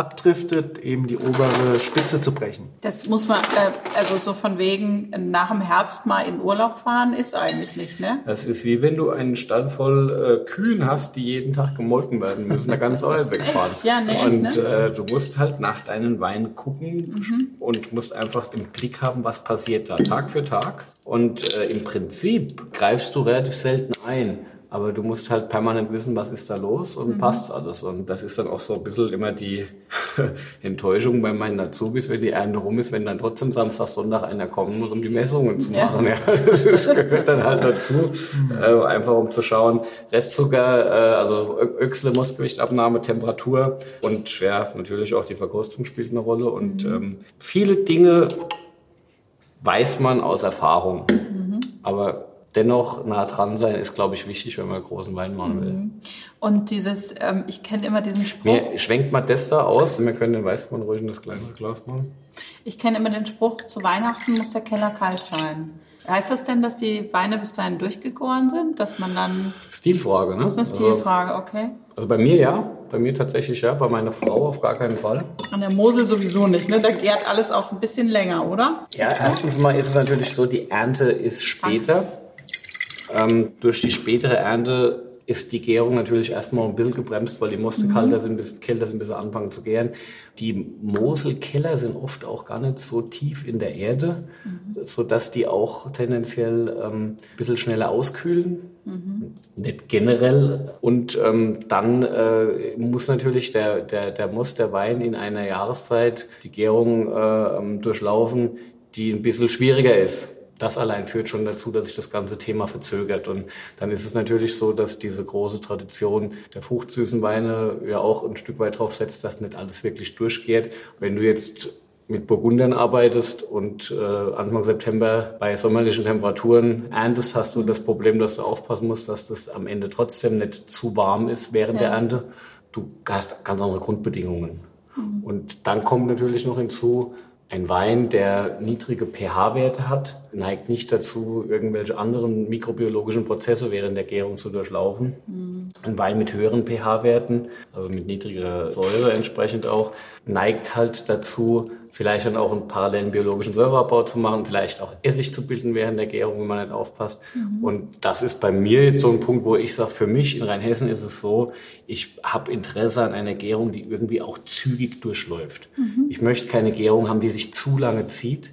abdriftet, eben die obere Spitze zu brechen. Das muss man, äh, also so von wegen nach dem Herbst mal in Urlaub fahren, ist eigentlich nicht, ne? Das ist wie wenn du einen Stall voll äh, Kühen hast, die jeden Tag gemolken werden müssen. Da kannst du auch nicht wegfahren. ja, nee, Und ne? äh, du musst halt nach deinen Weinen gucken mhm. und musst einfach im Blick haben, was passiert da Tag für Tag. Und äh, im Prinzip greifst du relativ selten ein. Aber du musst halt permanent wissen, was ist da los und mhm. passt alles. Und das ist dann auch so ein bisschen immer die Enttäuschung bei meinen Azubis, wenn die Ernte rum ist, wenn dann trotzdem Samstag, Sonntag einer kommen muss, um die Messungen zu machen. Ja. ja das gehört dann halt dazu, mhm. äh, einfach um zu schauen. Restzucker, äh, also Öchsle, Mostgewichtabnahme, Temperatur und ja, natürlich auch die Verkostung spielt eine Rolle. Und mhm. ähm, viele Dinge weiß man aus Erfahrung. Mhm. Aber dennoch nah dran sein ist, glaube ich, wichtig, wenn man großen Wein machen will. Mhm. Und dieses, ähm, ich kenne immer diesen Spruch. Mir schwenkt mal das da aus. Wir können den Weißwein ruhig in das kleine Glas machen. Ich kenne immer den Spruch, zu Weihnachten muss der Keller kalt sein. Heißt das denn, dass die Weine bis dahin durchgegoren sind, dass man dann... Stilfrage, ne? Das ist eine also Stilfrage, okay. Also bei mir ja, bei mir tatsächlich ja, bei meiner Frau auf gar keinen Fall. An der Mosel sowieso nicht, ne? Da gärt alles auch ein bisschen länger, oder? Ja, erstens mal ist es natürlich so, die Ernte ist später. Ähm, durch die spätere Ernte ist die Gärung natürlich erstmal ein bisschen gebremst, weil die Moste mhm. kälter sind, bis, kälter sind, bis anfangen zu gären. Die Moselkeller sind oft auch gar nicht so tief in der Erde, mhm. sodass die auch tendenziell ähm, ein bisschen schneller auskühlen. Mhm. Nicht generell. Und ähm, dann äh, muss natürlich der, der, der Most, der Wein in einer Jahreszeit die Gärung äh, ähm, durchlaufen, die ein bisschen schwieriger ist das allein führt schon dazu, dass sich das ganze Thema verzögert. Und dann ist es natürlich so, dass diese große Tradition der fruchtsüßen Weine ja auch ein Stück weit drauf setzt, dass nicht alles wirklich durchgeht. Wenn du jetzt mit Burgundern arbeitest und äh, Anfang September bei sommerlichen Temperaturen erntest, hast du das Problem, dass du aufpassen musst, dass das am Ende trotzdem nicht zu warm ist während ja. der Ernte. Du hast ganz andere Grundbedingungen. Mhm. Und dann kommt natürlich noch hinzu, Ein Wein, der niedrige pH-Werte hat, neigt nicht dazu, irgendwelche anderen mikrobiologischen Prozesse während der Gärung zu durchlaufen. Mhm. Ein Wein mit höheren pH-Werten, also mit niedriger Säure entsprechend auch, neigt halt dazu, vielleicht dann auch einen parallelen biologischen Säureabbau zu machen, vielleicht auch Essig zu bilden während der Gärung, wenn man nicht aufpasst. Mhm. Und das ist bei mir jetzt so ein Punkt, wo ich sage, für mich in Rheinhessen ist es so, ich habe Interesse an einer Gärung, die irgendwie auch zügig durchläuft. Mhm. Ich möchte keine Gärung haben, die sich zu lange zieht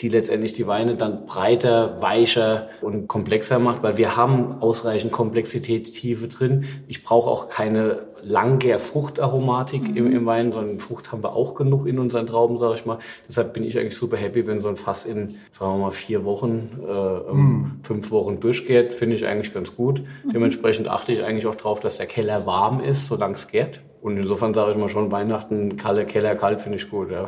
die letztendlich die Weine dann breiter, weicher und komplexer macht, weil wir haben ausreichend Komplexität, Tiefe drin. Ich brauche auch keine Langgär Fruchtaromatik mhm. im, im, Wein, sondern Frucht haben wir auch genug in unseren Trauben, sage ich mal. Deshalb bin ich eigentlich super happy, wenn so ein Fass in, sagen wir mal, vier Wochen, äh, mhm. fünf Wochen durchgärt, finde ich eigentlich ganz gut. Mhm. Dementsprechend achte ich eigentlich auch darauf, dass der Keller warm ist, solange es gärt. Und insofern sage ich mal schon, Weihnachten, Kalle, Keller, kalt finde ich gut. Ja.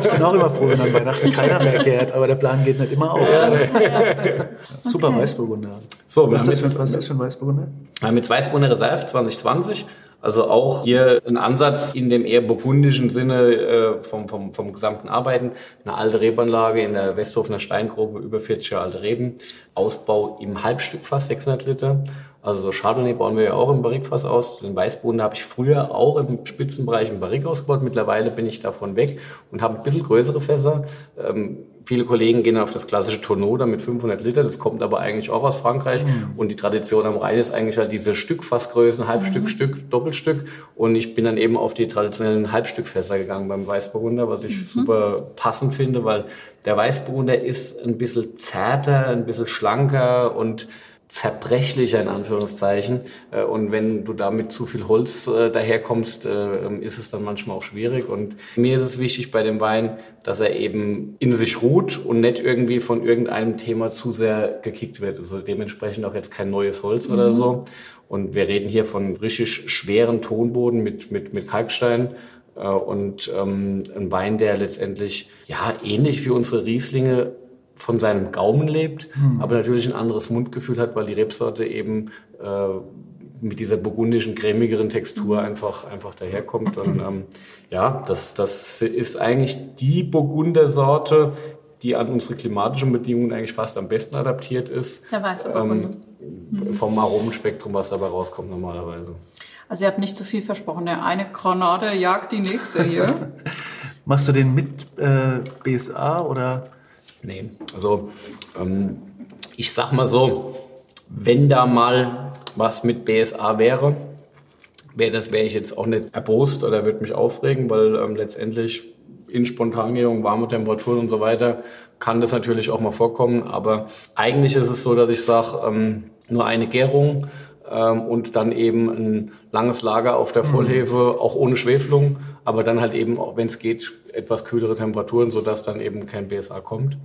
ich bin auch immer froh, wenn an Weihnachten keiner mehr gärt, aber der Plan geht nicht immer auf. Ja. Ja. Super okay. Weißburgunder. So, was, ist das für, was ist das für ein Weißburgunder? Mit Weißburgunder Reserve 2020. Also auch hier ein Ansatz in dem eher burgundischen Sinne äh, vom, vom, vom gesamten Arbeiten. Eine alte Rebanlage in der Westhofener Steingrube, über 40 Jahre alte Reben. Ausbau im Halbstückfass, 600 Liter. Also so Chardonnay bauen wir ja auch im Barrikfass aus. Den Weißboden habe ich früher auch im Spitzenbereich im Barrik ausgebaut. Mittlerweile bin ich davon weg und habe ein bisschen größere Fässer. Ähm, viele Kollegen gehen auf das klassische Tonneau da mit 500 Liter. Das kommt aber eigentlich auch aus Frankreich. Mhm. Und die Tradition am Rhein ist eigentlich halt diese Stückfassgrößen, Halbstück, mhm. Stück, Doppelstück. Und ich bin dann eben auf die traditionellen Halbstückfässer gegangen beim Weißburgunder, was ich mhm. super passend finde, weil der Weißburgunder ist ein bisschen zärter, ein bisschen schlanker und zerbrechlicher in Anführungszeichen. Äh, und wenn du da mit zu viel Holz äh, daherkommst, äh, ist es dann manchmal auch schwierig. Und mir ist es wichtig bei dem Wein, dass er eben in sich ruht und nicht irgendwie von irgendeinem Thema zu sehr gekickt wird. Also dementsprechend auch jetzt kein neues Holz mhm. oder so. Und wir reden hier von richtig schweren Tonboden mit, mit, mit Kalkstein und ähm, ein Wein, der letztendlich ja ähnlich wie unsere Rieslinge von seinem Gaumen lebt, hm. aber natürlich ein anderes Mundgefühl hat, weil die Rebsorte eben äh, mit dieser burgundischen, cremigeren Textur hm. einfach, einfach daherkommt. Und ähm, ja, das, das ist eigentlich die Burgundersorte, die an unsere klimatischen Bedingungen eigentlich fast am besten adaptiert ist. Der weiße ähm, mhm. Vom Aromenspektrum, was dabei rauskommt normalerweise. Also ihr habt nicht zu so viel versprochen. Der eine Granate jagt die nächste hier. Machst du den mit äh, BSA oder? Nee, also ähm, ich sag mal so, wenn da mal was mit BSA wäre, wäre das wäre ich jetzt auch nicht erbost oder würde mich aufregen, weil ähm, letztendlich in Spontangärung, warme Temperaturen und so weiter kann das natürlich auch mal vorkommen. Aber eigentlich ist es so, dass ich sage, ähm, nur eine Gärung ähm, und dann eben ein langes Lager auf der mhm. Vollhefe, auch ohne Schwefelung, aber dann halt eben, auch wenn es geht, etwas kühlere Temperaturen, sodass dann eben kein BSA kommt.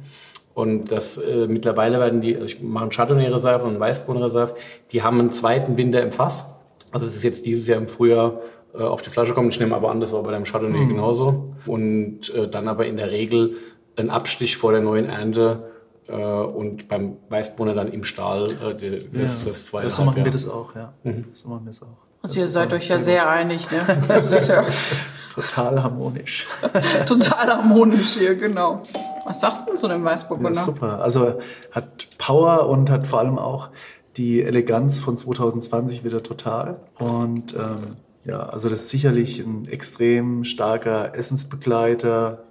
Und das äh, mittlerweile werden die, also ich mache einen Chardonnay-Reserve und einen Weißbohnen-Reserve, die haben einen zweiten Winter im Fass. Also es ist jetzt dieses Jahr im Frühjahr äh, auf die Flasche kommen. Ich nehme aber an, das war bei dem Chardonnay mhm. genauso. Und äh, dann aber in der Regel ein Abstich vor der neuen Ernte äh, und beim Weißbohnen dann im Stahl äh, die, das, ja. das zweite. So machen wir das auch, ja. Mhm. So machen wir es auch. Also ihr seid euch ja sehr, sehr einig, ne? Das ist ja Total harmonisch. Total harmonisch hier, genau. Was sagst du zu dem Weißburgunder? Ja, super. Also hat Power und hat vor allem auch die Eleganz von 2020 wieder total. Und ähm, ja, also das ist sicherlich ein extrem starker Essensbegleiter,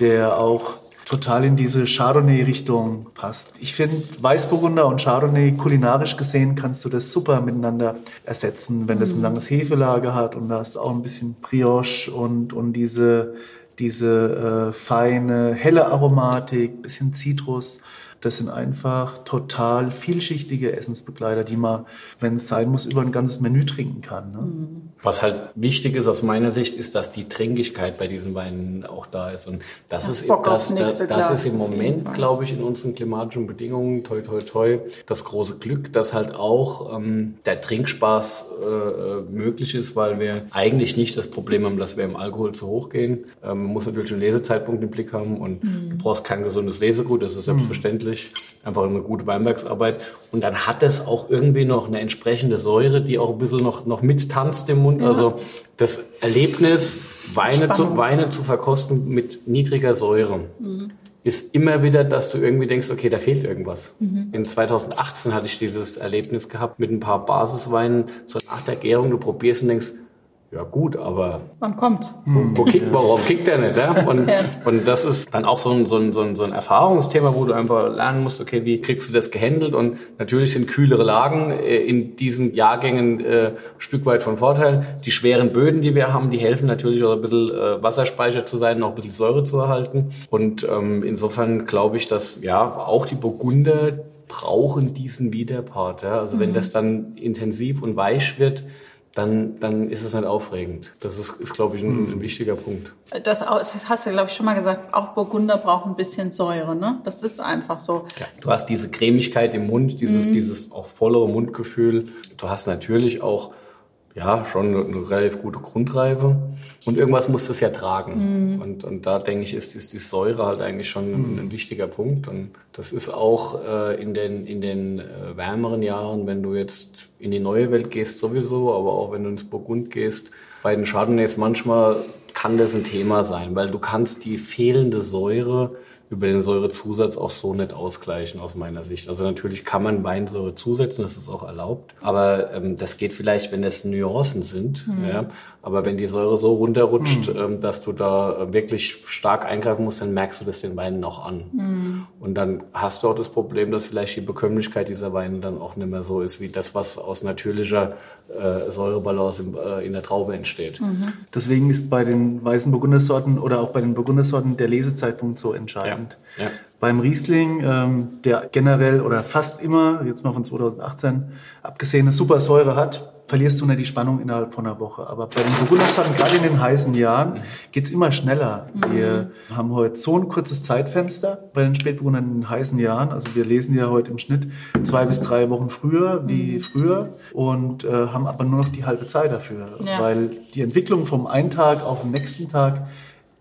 der auch total in diese Chardonnay-Richtung passt. Ich finde, Weißburgunder und Chardonnay, kulinarisch gesehen, kannst du das super miteinander ersetzen, wenn das ein mhm. langes Hefelager hat und da hast du auch ein bisschen Brioche und, und diese, diese äh, feine, helle Aromatik, bisschen Zitrus. Das sind einfach total vielschichtige Essensbegleiter, die man, wenn es sein muss, über ein ganzes Menü trinken kann. Ne? Mhm. Was halt wichtig ist aus meiner Sicht, ist, dass die Trinkigkeit bei diesen Weinen auch da ist. Und das, ist, das, das, das ist im Moment, glaube ich, in unseren klimatischen Bedingungen, toi, toi, toi, das große Glück, dass halt auch ähm, der Trinkspaß äh, äh möglich ist, weil wir eigentlich nicht das Problem haben, dass wir im Alkohol zu hoch gehen. Ähm, man muss natürlich einen Lesezeitpunkt im Blick haben und mhm. du brauchst kein gesundes Lesegut, das ist selbstverständlich. Mhm. Einfach eine gute Weinbergsarbeit. Und dann hat es auch irgendwie noch eine entsprechende Säure, die auch ein bisschen noch, noch mittanzt im Mund. Ja. Also das Erlebnis, Weine zu, Weine zu verkosten mit niedriger Säure. Mhm ist immer wieder, dass du irgendwie denkst, okay, da fehlt irgendwas. Mhm. In 2018 hatte ich dieses Erlebnis gehabt mit ein paar Basisweinen, so nach der Gärung, du probierst und denkst, ja gut, aber wann kommt? Wo, wo kickt, warum kickt der nicht? Ja? Und, ja. und das ist dann auch so ein, so, ein, so, ein, so ein Erfahrungsthema, wo du einfach lernen musst, okay, wie kriegst du das gehandelt? Und natürlich sind kühlere Lagen äh, in diesen Jahrgängen äh, Stück weit von Vorteil. Die schweren Böden, die wir haben, die helfen natürlich auch ein bisschen äh, Wasserspeicher zu sein, noch ein bisschen Säure zu erhalten. Und ähm, insofern glaube ich, dass ja auch die Burgunder brauchen diesen Widerpart. Ja? Also mhm. wenn das dann intensiv und weich wird, dann, dann ist es nicht aufregend. Das ist, ist glaube ich, ein, ein, wichtiger Punkt. Das, das hast du, glaube ich, schon mal gesagt. Auch Burgunder braucht ein bisschen Säure, ne? Das ist einfach so. Ja, du hast diese Cremigkeit im Mund, dieses, mhm. dieses auch vollere Mundgefühl. Du hast natürlich auch ja, schon eine relativ gute Grundreife. Und irgendwas muss das ja tragen. Mhm. Und, und da denke ich, ist, ist die Säure halt eigentlich schon ein, ein wichtiger Punkt. Und das ist auch äh, in den, in den äh, wärmeren Jahren, wenn du jetzt in die neue Welt gehst sowieso, aber auch wenn du ins Burgund gehst, bei den Chardonnays manchmal kann das ein Thema sein, weil du kannst die fehlende Säure über den Säurezusatz auch so nicht ausgleichen aus meiner Sicht. Also natürlich kann man Weinsäure zusetzen, das ist auch erlaubt, aber ähm, das geht vielleicht, wenn es Nuancen sind. Mhm. Ja. Aber wenn die Säure so runterrutscht, mhm. ähm, dass du da äh, wirklich stark eingreifen musst, dann merkst du das den Weinen auch an. Mhm. Und dann hast du auch das Problem, dass vielleicht die Bekömmlichkeit dieser Weine dann auch nicht mehr so ist, wie das, was aus natürlicher äh, Säurebalance in, äh, in der Traube entsteht. Mhm. Deswegen ist bei den weißen Burgundersorten oder auch bei den Burgundersorten der Lesezeitpunkt so entscheidend. Ja. Ja. Beim Riesling, ähm, der generell oder fast immer, jetzt mal von 2018 abgesehen, eine super Säure hat, verlierst du nicht die Spannung innerhalb von einer Woche. Aber bei den Burgundersorten, gerade in den heißen Jahren, geht's immer schneller. Mhm. Wir haben heute so ein kurzes Zeitfenster bei den Spätburgundern in den heißen Jahren. Also wir lesen ja heute im Schnitt zwei bis drei Wochen früher wie mhm. früher und äh, haben aber nur noch die halbe Zeit dafür. Ja. Weil die Entwicklung vom einen Tag auf den nächsten Tag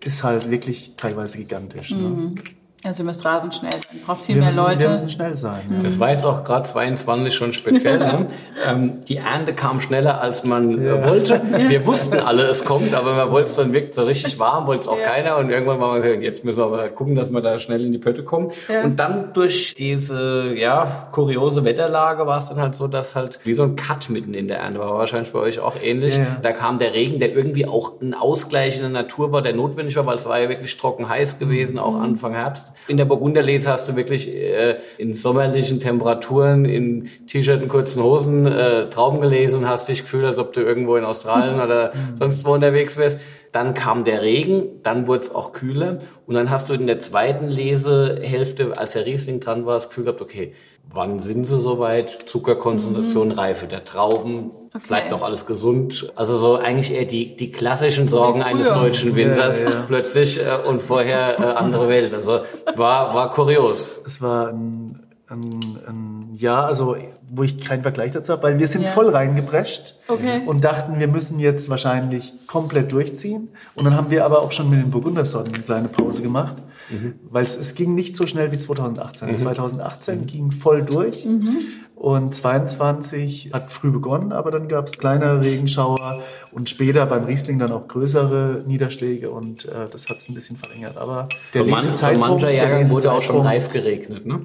ist halt wirklich teilweise gigantisch. Ne? Mhm. Ne? Also ihr müsst rasend schnell sein, braucht viel wir mehr müssen, Leute. Wir müssen schnell sein. Ja. Das war jetzt auch gerade 22 schon speziell. ne? ähm, die Ernte kam schneller, als man äh, ja. wollte. Wir wussten alle, es kommt, aber man wollte es dann wirklich so richtig warm, wollte es auch ja. keiner. Und irgendwann war man gesagt, jetzt müssen wir aber gucken, dass wir da schnell in die Pötte kommen. Und dann durch diese ja kuriose Wetterlage war es dann halt so, dass halt wie so ein Cut mitten in der Ernte war. Wahrscheinlich bei euch auch ähnlich. Da kam der Regen, der irgendwie auch ein Ausgleich in der Natur war, der notwendig war, weil es war ja wirklich trocken heiß gewesen, auch mhm. Anfang Herbst. In der Burgunderlese hast du wirklich äh, in sommerlichen Temperaturen, in T-Shirt und kurzen Hosen äh, Trauben gelesen, hast dich gefühlt, als ob du irgendwo in Australien oder sonst wo unterwegs wärst. Dann kam der Regen, dann wurde es auch kühler und dann hast du in der zweiten Lesehälfte, als der Riesling dran war, das Gefühl gehabt, okay, wann sind sie soweit? Zuckerkonzentration, mhm. Reife der Trauben, okay. bleibt auch alles gesund. Also so eigentlich eher die, die klassischen Sorgen eines deutschen Winters ja, ja. plötzlich äh, und vorher äh, andere Welt. Also war, war kurios. Es war ein, ein, ein Jahr, also wo ich keinen Vergleich dazu habe, weil wir sind ja. voll reingeprescht okay. und dachten, wir müssen jetzt wahrscheinlich komplett durchziehen. Und dann haben wir aber auch schon mit den Burgundersorten eine kleine Pause gemacht, mhm. weil es, es ging nicht so schnell wie 2018. Mhm. 2018 mhm. ging voll durch mhm. und 22 hat früh begonnen, aber dann gab es kleinere Regenschauer und später beim Riesling dann auch größere Niederschläge und äh, das hat es ein bisschen verringert. Aber der so, man, so mancher Jahrgang wurde auch schon reif geregnet, ne?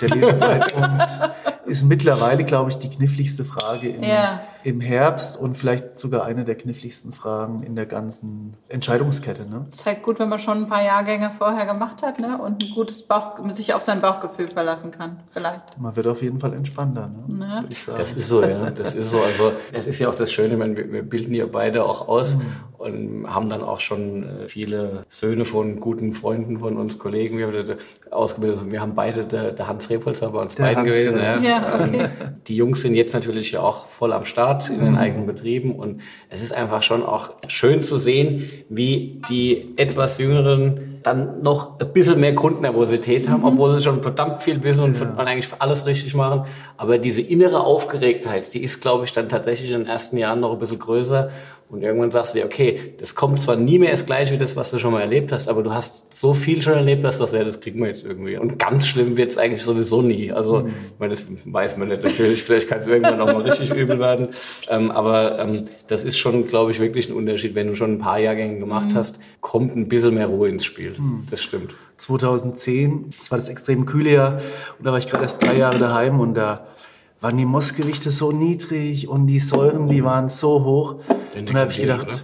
Der Lesezeitpunkt ist mittlerweile, glaube ich, die kniffligste Frage im, ja. Im Herbst und vielleicht sogar eine der kniffligsten Fragen in der ganzen Entscheidungskette. Ne? Ist halt gut, wenn man schon ein paar Jahrgänge vorher gemacht hat ne? und ein gutes Bauch, sich auf sein Bauchgefühl verlassen kann, vielleicht. Man wird auf jeden Fall entspannter. Ne? Ja. Das ist so, ja. Das ist so. Also, es ist ja auch das Schöne, wenn wir, bilden ja beide auch aus mhm. und haben dann auch schon äh, viele Söhne von guten Freunden von uns, Kollegen, wir haben ausgebildet. Wir haben beide, der, der Hans Repolzer bei uns der beiden Hans, gewesen. Ja. ja. Okay. Die Jungs sind jetzt natürlich auch voll am Start in den mhm. eigenen Betrieben und es ist einfach schon auch schön zu sehen, wie die etwas jüngeren dann noch ein bisschen mehr Grundnervosität haben, mhm. obwohl sie schon verdammt viel wissen und, ja. eigentlich alles richtig machen. Aber diese innere Aufgeregtheit, die ist, glaube ich, dann tatsächlich in den ersten Jahren noch ein bisschen größer Und irgendwann sagst du dir, okay, das kommt zwar nie mehr das gleiche wie das, was du schon mal erlebt hast, aber du hast so viel schon erlebt, dass das ja, das kriegen wir jetzt irgendwie. Und ganz schlimm wird's eigentlich sowieso nie. Also, mhm. ich meine, das weiß man nicht natürlich, vielleicht kann es irgendwann noch mal richtig übel werden. Ähm, aber ähm, das ist schon, glaube ich, wirklich ein Unterschied. Wenn du schon ein paar Jahrgänge gemacht mhm. hast, kommt ein bisschen mehr Ruhe ins Spiel. Mhm. Das stimmt. 2010, das war das extrem kühle Jahr, und da war ich gerade erst drei Jahre daheim und da waren die Mossgewichte so niedrig und die Säuren, die waren so hoch. Und da habe ich gedacht, oder?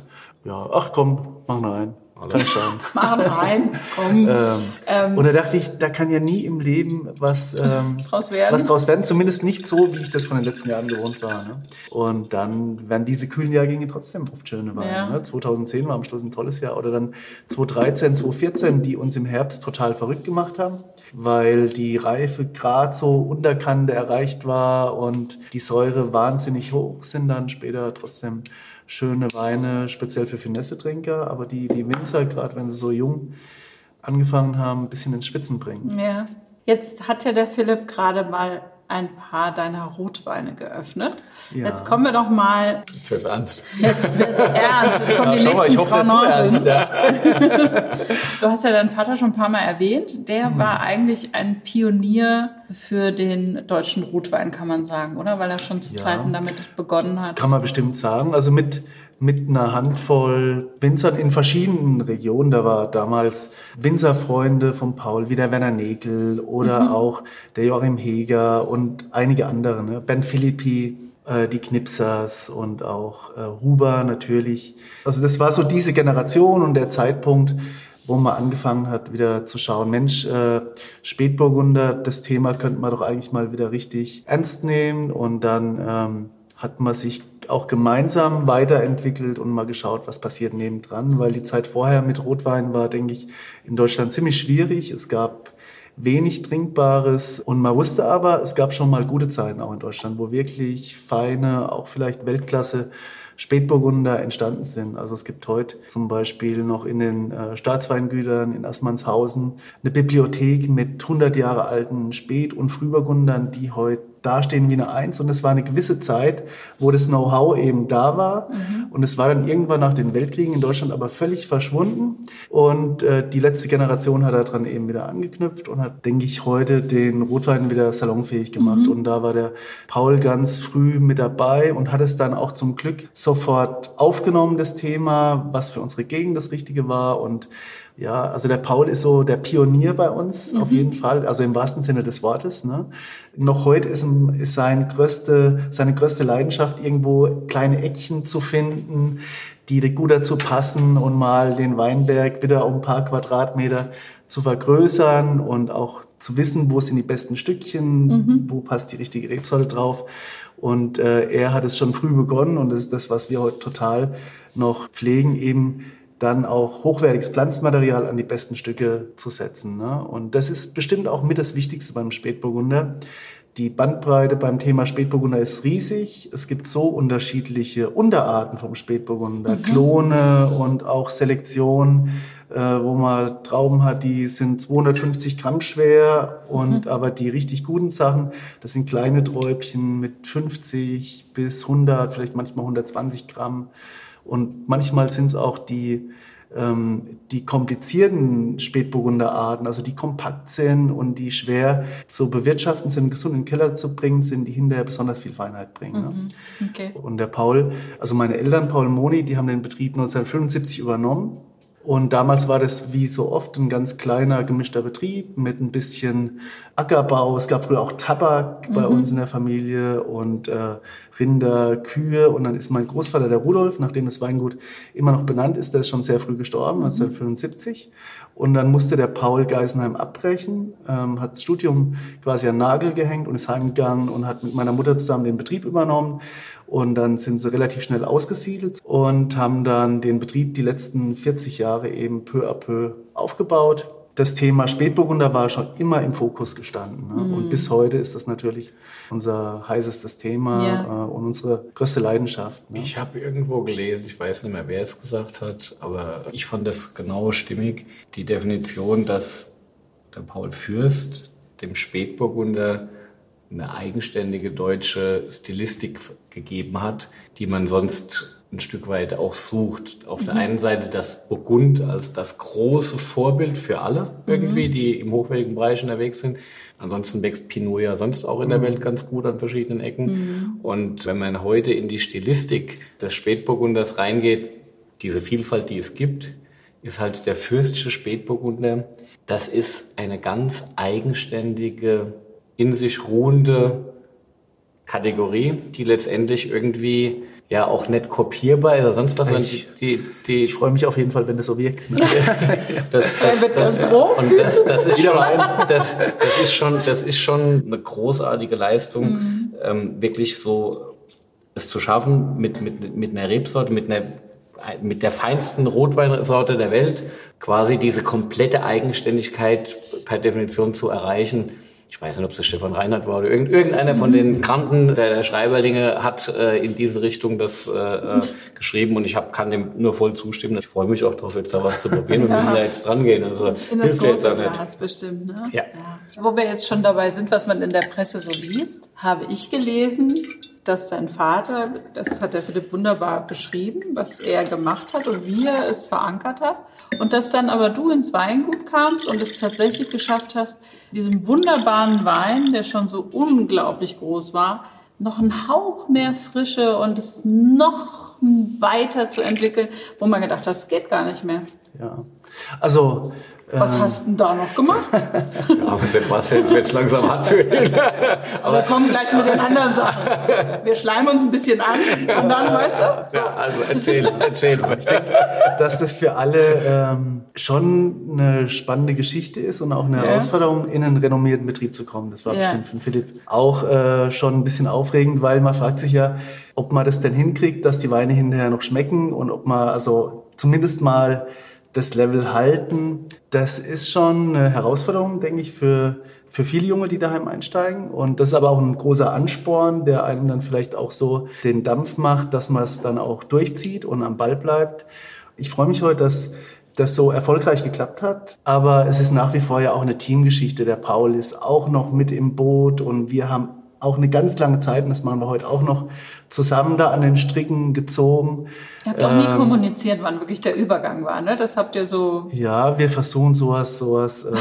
ja, ach komm, mach noch einen. Kann schon. Mach rein, komm. Ähm, ähm, und da dachte ich, da kann ja nie im Leben was, ähm, draus werden. was draus werden. Zumindest nicht so, wie ich das von den letzten Jahren gewohnt war. Ne? Und dann werden diese kühlen Jahrgänge trotzdem oft schöne Weine. Ja. Ne? 2010 war am Schluss ein tolles Jahr. Oder dann 2013, 2014, die uns im Herbst total verrückt gemacht haben, weil die Reife gerade so Unterkante erreicht war und die Säure wahnsinnig hoch sind dann später trotzdem schöne Weine, speziell für Finesse-Trinker, aber die, die Winzer, gerade wenn sie so jung angefangen haben, ein bisschen ins Spitzen bringen. Ja. Jetzt hat ja der Philipp gerade mal ein paar deiner Rotweine geöffnet. Ja. Jetzt kommen wir doch mal. Jetzt wird's ernst. Jetzt wird's ernst. Jetzt kommen ja, die nächsten mal, ich hoffe, ernst, ja. Du hast ja deinen Vater schon ein paar Mal erwähnt. Der mhm. war eigentlich ein Pionier für den deutschen Rotwein, kann man sagen, oder? Weil er schon zu ja. Zeiten damit begonnen hat. Kann man bestimmt sagen. Also mit mit einer Handvoll Winzern in verschiedenen Regionen. Da war damals Winzerfreunde von Paul, wie der Werner Nägel oder mhm. auch der Joachim Heger und einige andere. Ne? Ben Philippi, äh, die Knipsers und auch äh, Huber natürlich. Also das war so diese Generation und der Zeitpunkt, wo man angefangen hat, wieder zu schauen, Mensch, äh, Spätburgunder, das Thema könnte man doch eigentlich mal wieder richtig ernst nehmen. Und dann ähm, hat man sich auch gemeinsam weiterentwickelt und mal geschaut, was passiert nebendran, weil die Zeit vorher mit Rotwein war, denke ich, in Deutschland ziemlich schwierig. Es gab wenig Trinkbares und man wusste aber, es gab schon mal gute Zeiten auch in Deutschland, wo wirklich feine, auch vielleicht Weltklasse Spätburgunder entstanden sind. Also es gibt heute zum Beispiel noch in den äh, Staatsweingütern in Assmannshausen eine Bibliothek mit 100 Jahre alten Spät- und Frühburgundern, die heute dastehen wie eine Eins. Und es war eine gewisse Zeit, wo das Know-how eben da war. Mhm. Und es war dann irgendwann nach den Weltkriegen in Deutschland aber völlig verschwunden. Und äh, die letzte Generation hat daran eben wieder angeknüpft und hat, denke ich, heute den Rotwein wieder salonfähig gemacht. Mhm. Und da war der Paul ganz früh mit dabei und hat es dann auch zum Glück sofort aufgenommen, das Thema, was für unsere Gegend das Richtige war. Und ja, also der Paul ist so der Pionier bei uns, mhm. auf jeden Fall, also im wahrsten Sinne des Wortes. Ne? Noch heute ist, ist sein größte, seine größte Leidenschaft, irgendwo kleine Eckchen zu finden, die gut dazu passen und mal den Weinberg wieder um ein paar Quadratmeter zu vergrößern und auch zu wissen, wo sind die besten Stückchen, mhm. wo passt die richtige Rebsorte drauf. Und äh, er hat es schon früh begonnen und das ist das, was wir heute total noch pflegen, eben dann auch hochwertiges Pflanzenmaterial an die besten Stücke zu setzen. Ne? Und das ist bestimmt auch mit das Wichtigste beim Spätburgunder. Die Bandbreite beim Thema Spätburgunder ist riesig. Es gibt so unterschiedliche Unterarten vom Spätburgunder, mhm. Klone und auch Selektion, äh, wo man Trauben hat, die sind 250 Gramm schwer und mhm. aber die richtig guten Sachen, das sind kleine Träubchen mit 50 bis 100, vielleicht manchmal 120 Gramm. Und manchmal sind es auch die, ähm, die komplizierten Spätburgunderarten, also die kompakt sind und die schwer zu bewirtschaften sind, gesund in den Keller zu bringen sind, die hinterher besonders viel Feinheit bringen. Ne? Mhm. Ne? Okay. Und der Paul, also meine Eltern, Paul Moni, die haben den Betrieb 1975 übernommen und damals war das wie so oft ein ganz kleiner gemischter Betrieb mit ein bisschen Ackerbau. Es gab früher auch Tabak bei mhm. uns in der Familie und äh, Rinder, Kühe. Und dann ist mein Großvater, der Rudolf, nachdem das Weingut immer noch benannt ist, der ist schon sehr früh gestorben, mhm. 1975. Und dann musste der Paul Geisenheim abbrechen, ähm, hat das Studium quasi an Nagel gehängt und ist heimgegangen und hat mit meiner Mutter zusammen den Betrieb übernommen. Und dann sind sie relativ schnell ausgesiedelt und haben dann den Betrieb die letzten 40 Jahre eben peu à peu aufgebaut. Das Thema Spätburgunder war schon immer im Fokus gestanden. Ne? Mm. Und bis heute ist das natürlich unser heißestes Thema ja. äh, und unsere größte Leidenschaft. Ne? Ich habe irgendwo gelesen, ich weiß nicht mehr, wer es gesagt hat, aber ich fand das genau stimmig, die Definition, dass der Paul Fürst dem Spätburgunder eine eigenständige deutsche Stilistik gegeben hat, die man sonst ein Stück weit auch sucht. Auf mhm. der einen Seite das Burgund als das große Vorbild für alle irgendwie, mhm. die im hochwertigen Bereich unterwegs sind. Ansonsten wächst Pinot ja sonst auch in der mhm. Welt ganz gut an verschiedenen Ecken. Mhm. Und wenn man heute in die Stilistik des Spätburgunders reingeht, diese Vielfalt, die es gibt, ist halt der fürstische Spätburgunder. Das ist eine ganz eigenständige, in sich ruhende Kategorie, die letztendlich irgendwie ja auch nicht kopierbar oder sonst was. Ich, die, die, ich freue mich auf jeden Fall, wenn das so wirkt. das, das, das, das, und das, das, ist schon, das, das, ist schon, das ist schon eine großartige Leistung, mhm. ähm, wirklich so es zu schaffen, mit, mit, mit einer Rebsorte, mit einer mit der feinsten Rotweinsorte der Welt quasi diese komplette Eigenständigkeit per Definition zu erreichen, ich weiß nicht, ob es Stefan Reinhardt war oder irgendeiner von den Kranten der, der Schreiberlinge hat äh, in diese Richtung das äh, äh, geschrieben und ich hab, kann dem nur voll zustimmen. Ich freue mich auch darauf, jetzt da was zu probieren und wir müssen da jetzt dran gehen. Also, in das große Glas bestimmt, ne? Ja. ja. Wo wir jetzt schon dabei sind, was man in der Presse so liest, habe ich gelesen, dass dein Vater, das hat der Philipp wunderbar beschrieben, was er gemacht hat und wie er es verankert hat. Und dass dann aber du ins Weingut kamst und es tatsächlich geschafft hast, diesem wunderbaren Wein, der schon so unglaublich groß war, noch einen Hauch mehr Frische und es noch weiter zu entwickeln, wo man gedacht hat, das geht gar nicht mehr. Ja, also was hast du denn da noch gemacht? ja, aber Sebastian, jetzt wird es langsam hart für ihn. aber wir kommen gleich mit den anderen Sachen. Wir schleimen uns ein bisschen an und dann, weißt du? So. Ja, also erzähl, erzähl. Ich denke, dass das für alle ähm, schon eine spannende Geschichte ist und auch eine ja. Herausforderung, in einen renommierten Betrieb zu kommen. Das war ja. bestimmt für Philipp auch äh, schon ein bisschen aufregend, weil man fragt sich ja, ob man das denn hinkriegt, dass die Weine hinterher noch schmecken und ob man also zumindest mal das Level halten, das ist schon eine Herausforderung, denke ich, für, für viele Junge, die daheim einsteigen. Und das ist aber auch ein großer Ansporn, der einem dann vielleicht auch so den Dampf macht, dass man es dann auch durchzieht und am Ball bleibt. Ich freue mich heute, dass das so erfolgreich geklappt hat. Aber es ist nach wie vor ja auch eine Teamgeschichte. Der Paul ist auch noch mit im Boot und wir haben auch eine ganz lange Zeit, und das machen wir heute auch noch, zusammen da an den Stricken gezogen. Ihr habt auch nie ähm, kommuniziert, wann wirklich der Übergang war, ne? Das habt ihr so. Ja, wir versuchen sowas, sowas, äh,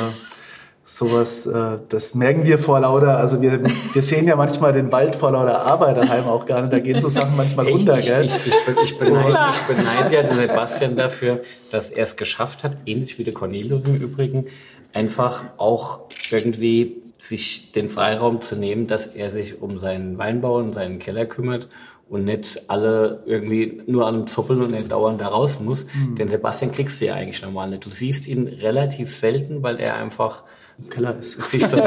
sowas, äh, das merken wir vor lauter, also wir, wir sehen ja manchmal den Wald vor lauter Arbeit daheim auch gar nicht, da gehen so Sachen manchmal unter, ich, gell? Ich, ich, ich, beneide, ich beneide ja den Sebastian dafür, dass er es geschafft hat, ähnlich wie der Cornelius im Übrigen, einfach auch irgendwie sich den Freiraum zu nehmen, dass er sich um seinen Weinbau und seinen Keller kümmert und nicht alle irgendwie nur an ihm zoppeln und er dauernd da raus muss. Mhm. Denn Sebastian kriegst du ja eigentlich normal nicht. Du siehst ihn relativ selten, weil er einfach Keller ist. sich so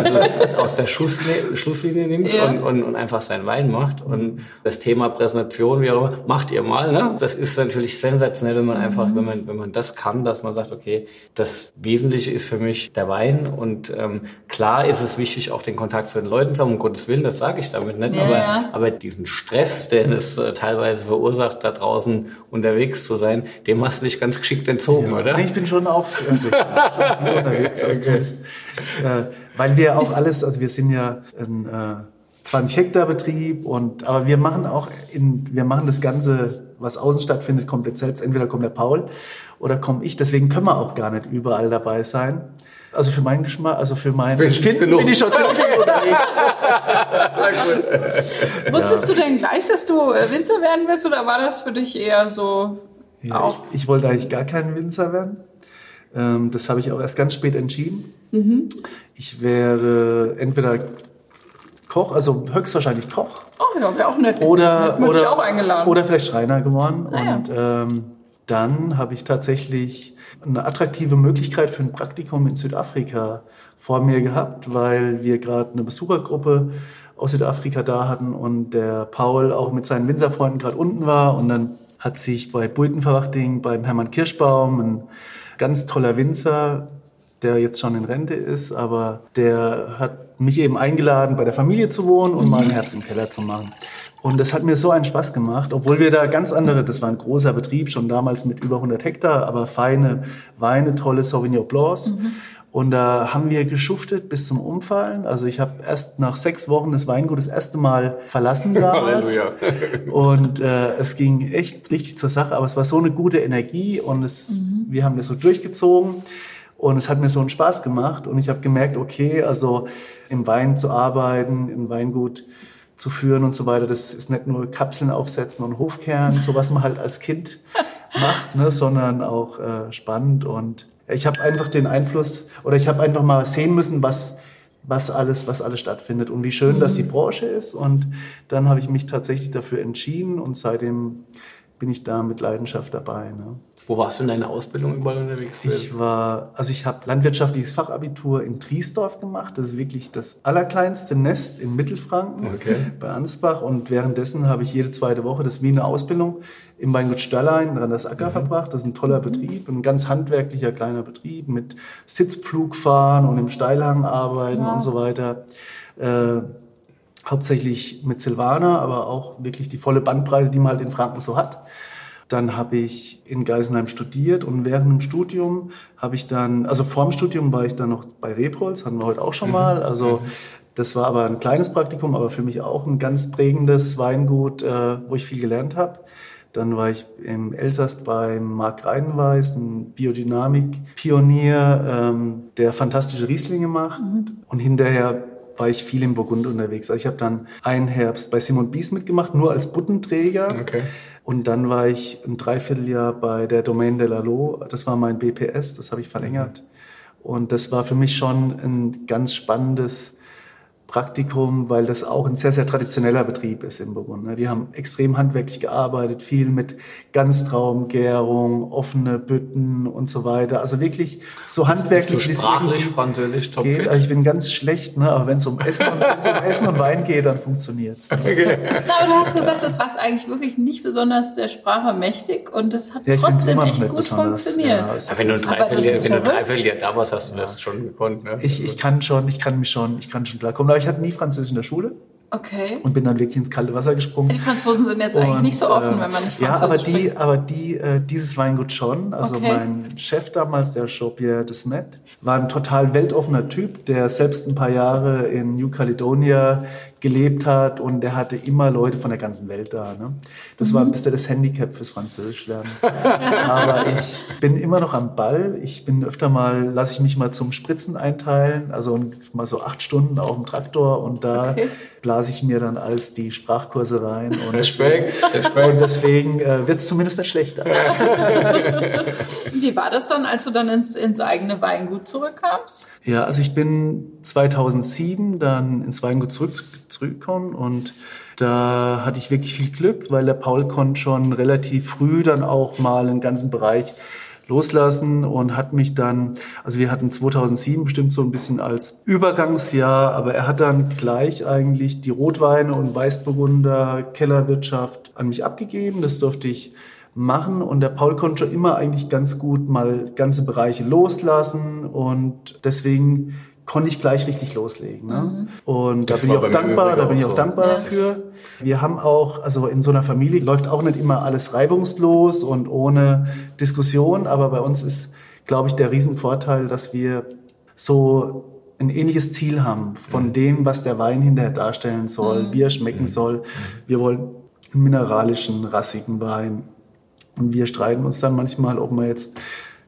aus der Schusslinie, Schlusslinie nimmt ja. und, und, und einfach seinen Wein macht. Und das Thema Präsentation, wie auch immer, macht ihr mal. Ne? Das ist natürlich sensationell, wenn man mhm. einfach, wenn man, wenn man das kann, dass man sagt, okay, das Wesentliche ist für mich der Wein. Und ähm, klar ist es wichtig, auch den Kontakt zu den Leuten zu haben, um Gottes Willen, das sage ich damit nicht. Ja, aber, ja. aber diesen Stress, der es äh, teilweise verursacht, da draußen unterwegs zu sein, dem hast du dich ganz geschickt entzogen, oder? Ich bin schon auch also, schon unterwegs. Also okay äh, weil wir auch alles, also wir sind ja ein äh, 20 Hektar Betrieb und aber wir machen auch in, wir machen das Ganze, was außen stattfindet, komplett selbst. Entweder kommt der Paul oder komme ich. Deswegen können wir auch gar nicht überall dabei sein. Also für meinen Geschmack, also für mein Empfinden bin ich schon ziemlich unterwegs. Wusstest du denn gleich, dass du äh, Winzer werden willst oder war das für dich eher so ja, auch? Ich, ich wollte eigentlich gar kein Winzer werden. Ähm, das habe ich auch erst ganz spät entschieden. Mhm. Ich wäre entweder Koch, also höchstwahrscheinlich Koch. Oh ja, wäre auch nett. Oder, oder, ich auch eingeladen. oder vielleicht Schreiner geworden. Ah, und ja. ähm, dann habe ich tatsächlich eine attraktive Möglichkeit für ein Praktikum in Südafrika vor mir gehabt, weil wir gerade eine Besuchergruppe aus Südafrika da hatten und der Paul auch mit seinen Winzerfreunden gerade unten war und dann hat sich bei Buitenverwachting beim Hermann Kirschbaum ein ganz toller Winzer, der jetzt schon in Rente ist, aber der hat mich eben eingeladen, bei der Familie zu wohnen und mal ein Herz im Keller zu machen. Und das hat mir so einen Spaß gemacht, obwohl wir da ganz andere, das war ein großer Betrieb, schon damals mit über 100 Hektar, aber feine Weine, tolle Sauvignon Blancs. Mhm. Und da haben wir geschuftet bis zum Umfallen. Also ich habe erst nach sechs Wochen das Weingut das erste Mal verlassen damals. Halleluja. und äh, es ging echt richtig zur Sache. Aber es war so eine gute Energie und es, mhm. wir haben das so durchgezogen. Und es hat mir so einen Spaß gemacht. Und ich habe gemerkt, okay, also im Wein zu arbeiten, im Weingut zu führen und so weiter, das ist nicht nur Kapseln aufsetzen und Hofkern, so was man halt als Kind macht, ne, sondern auch äh, spannend und ich habe einfach den Einfluss oder ich habe einfach mal sehen müssen, was, was, alles, was alles stattfindet und wie schön mhm. das die Branche ist. Und dann habe ich mich tatsächlich dafür entschieden und seitdem bin ich da mit Leidenschaft dabei. Ne? Wo warst du in deiner Ausbildung überall unterwegs? Ich war, also ich habe landwirtschaftliches Fachabitur in Triesdorf gemacht. Das ist wirklich das allerkleinste Nest in Mittelfranken okay. bei Ansbach. Und währenddessen habe ich jede zweite Woche das wie eine Ausbildung im Weingut Stallein in das Acker mhm. verbracht. Das ist ein toller Betrieb, ein ganz handwerklicher kleiner Betrieb mit Sitzpflugfahren und im Steilhang arbeiten ja. und so weiter. Äh, hauptsächlich mit Silvaner, aber auch wirklich die volle Bandbreite, die man halt in Franken so hat. Dann habe ich in Geisenheim studiert und während dem Studium habe ich dann, also vorm Studium war ich dann noch bei Rebholz, hatten wir heute auch schon mhm. mal. Also das war aber ein kleines Praktikum, aber für mich auch ein ganz prägendes Weingut, äh, wo ich viel gelernt habe. Dann war ich im Elsass beim Marc Reinweis, ein Biodynamik-Pionier, ähm, der fantastische Rieslinge macht. Mhm. Und hinterher war ich viel im Burgund unterwegs. Also ich habe dann einen Herbst bei Simon Bies mitgemacht, nur als Buttenträger. Okay. Und dann war ich ein Dreivierteljahr bei der Domaine de la Lo. Das war mein BPS, das habe ich verlängert. Und das war für mich schon ein ganz spannendes Praktikum, weil das auch ein sehr, sehr traditioneller Betrieb ist im Burgund. Ne? Die haben extrem handwerklich gearbeitet, viel mit Ganztraumgärung, offene Bütten und so weiter. Also wirklich so handwerklich. So sprachlich, Französisch, top geht. Also ich bin ganz schlecht, ne? aber wenn es um, Essen und, um Essen und Wein geht, dann funktioniert's. Ne? Okay. Aber du hast gesagt, das war eigentlich wirklich nicht besonders der Sprache mächtig und das hat ja, trotzdem echt gut besonders. funktioniert. Ja, wenn du ein Dreivierteljahr da warst, hast du das schon gekonnt. Ne? Ich, ich kann schon, ich kann mich schon, ich kann schon klarkommen ich hatte nie Französisch in der Schule. Okay. Und bin dann wirklich ins kalte Wasser gesprungen. Die Franzosen sind jetzt und, eigentlich nicht so offen, äh, wenn man nicht Französisch Ja, aber die, aber die, äh, dieses Weingut schon. Also okay. mein Chef damals, der Jean-Pierre Desmet, war ein total weltoffener Typ, der selbst ein paar Jahre in New Caledonia gelebt hat und der hatte immer Leute von der ganzen Welt da. Ne? Das mhm. war ein bisschen das Handicap fürs Französisch lernen. Aber ich bin immer noch am Ball. Ich bin öfter mal, lasse ich mich mal zum Spritzen einteilen, also mal so acht Stunden auf dem Traktor und da okay. Blase ich mir dann alles die Sprachkurse rein. Und Respekt, Respekt. Und deswegen äh, wird es zumindest nicht schlechter. Wie war das dann, als du dann ins, ins eigene Weingut zurückkamst? Ja, also ich bin 2007 dann ins Weingut zurück, zurückgekommen und da hatte ich wirklich viel Glück, weil der Paul konnte schon relativ früh dann auch mal einen ganzen Bereich loslassen und hat mich dann, also wir hatten 2007 bestimmt so ein bisschen als Übergangsjahr, aber er hat dann gleich eigentlich die Rotweine und Weißburgunder Kellerwirtschaft an mich abgegeben. Das durfte ich machen und der Paul konnte schon immer eigentlich ganz gut mal ganze Bereiche loslassen und deswegen konnte ich gleich richtig loslegen. Ne? Mhm. Und das da bin ich auch dankbar, da bin ich auch so. dankbar dafür. Wir haben auch, also in so einer Familie läuft auch nicht immer alles reibungslos und ohne Diskussion, aber bei uns ist, glaube ich, der Riesenvorteil, dass wir so ein ähnliches Ziel haben von dem, was der Wein hinterher darstellen soll, mhm. wie er schmecken mhm. soll. Wir wollen einen mineralischen, rassigen Wein. Und wir streiten uns dann manchmal, ob man jetzt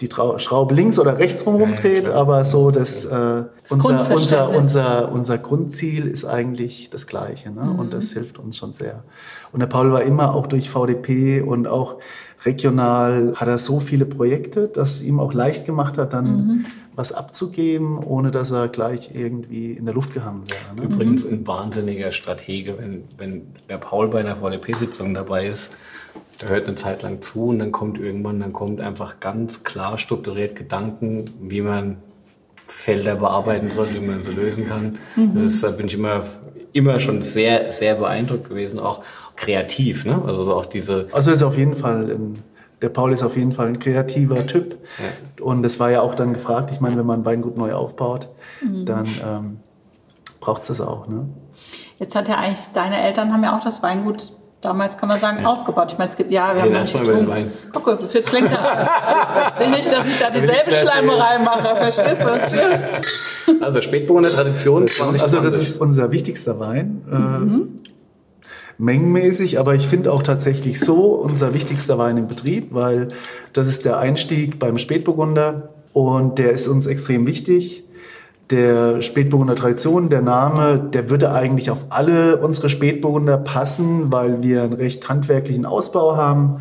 die Schraube links oder rechts rum rumdreht, ja, aber so das, äh, das unser, unser, unser, unser Grundziel ist eigentlich das Gleiche ne? Mhm. und das hilft uns schon sehr. Und der Paul war immer auch durch VDP und auch regional hat er so viele Projekte, dass es ihm auch leicht gemacht hat, dann mhm. was abzugeben, ohne dass er gleich irgendwie in der Luft gehangen wäre. Ne? Übrigens ein wahnsinniger Stratege, wenn, wenn der Paul bei einer VDP-Sitzung dabei ist, der hört eine Zeit lang zu und dann kommt irgendwann, dann kommt einfach ganz klar strukturiert Gedanken, wie man Felder bearbeiten soll, wie man sie lösen kann. Mhm. Das ist, da bin ich immer, immer schon sehr, sehr beeindruckt gewesen, auch kreativ, ne? Also auch diese. Also ist auf jeden Fall ein, der Paul ist auf jeden Fall ein kreativer Typ. Ja. Und das war ja auch dann gefragt. Ich meine, wenn man ein Weingut neu aufbaut, mhm. dann ähm, braucht es das auch. Ne? Jetzt hat ja eigentlich, deine Eltern haben ja auch das Weingut damals kann man sagen, aufgebaut. Ich meine, es gibt, ja, wir Den haben erstmal manche über den getrunken. Wein. Guck, jetzt wird's länger. Ich will nicht, dass ich da dieselbe Schleimerei mache, verstehst du? Tschüss. Also Spätburgunder Tradition 2020. Also das ist unser wichtigster Wein. Äh, mengenmäßig, aber ich finde auch tatsächlich so unser wichtigster Wein im Betrieb, weil das ist der Einstieg beim Spätburgunder und der ist uns extrem wichtig. Der Spätburgunder Tradition, der Name, der würde eigentlich auf alle unsere Spätburgunder passen, weil wir einen recht handwerklichen Ausbau haben.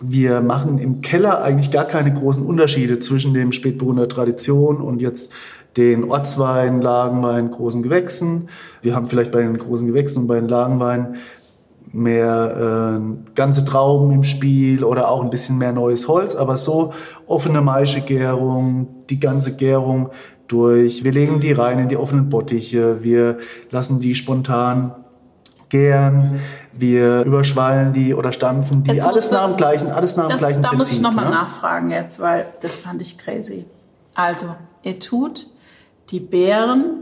Wir machen im Keller eigentlich gar keine großen Unterschiede zwischen dem Spätburgunder Tradition und jetzt den Ortswein, Lagenwein, großen Gewächsen. Wir haben vielleicht bei den großen Gewächsen und bei den Lagenweinen mehr äh, ganze Trauben im Spiel oder auch ein bisschen mehr neues Holz, aber so offene Maischegärung, die ganze Gärung durch. Wir legen die rein in die offenen Bottiche, wir lassen die spontan gären, wir überschwallen die oder stampfen die, Jetzt alles nach dem gleichen, alles nach dem Das, gleichen da muss ich Prinzip. nochmal ne? nachfragen jetzt, weil das fand ich crazy. Also, ihr tut die Beeren,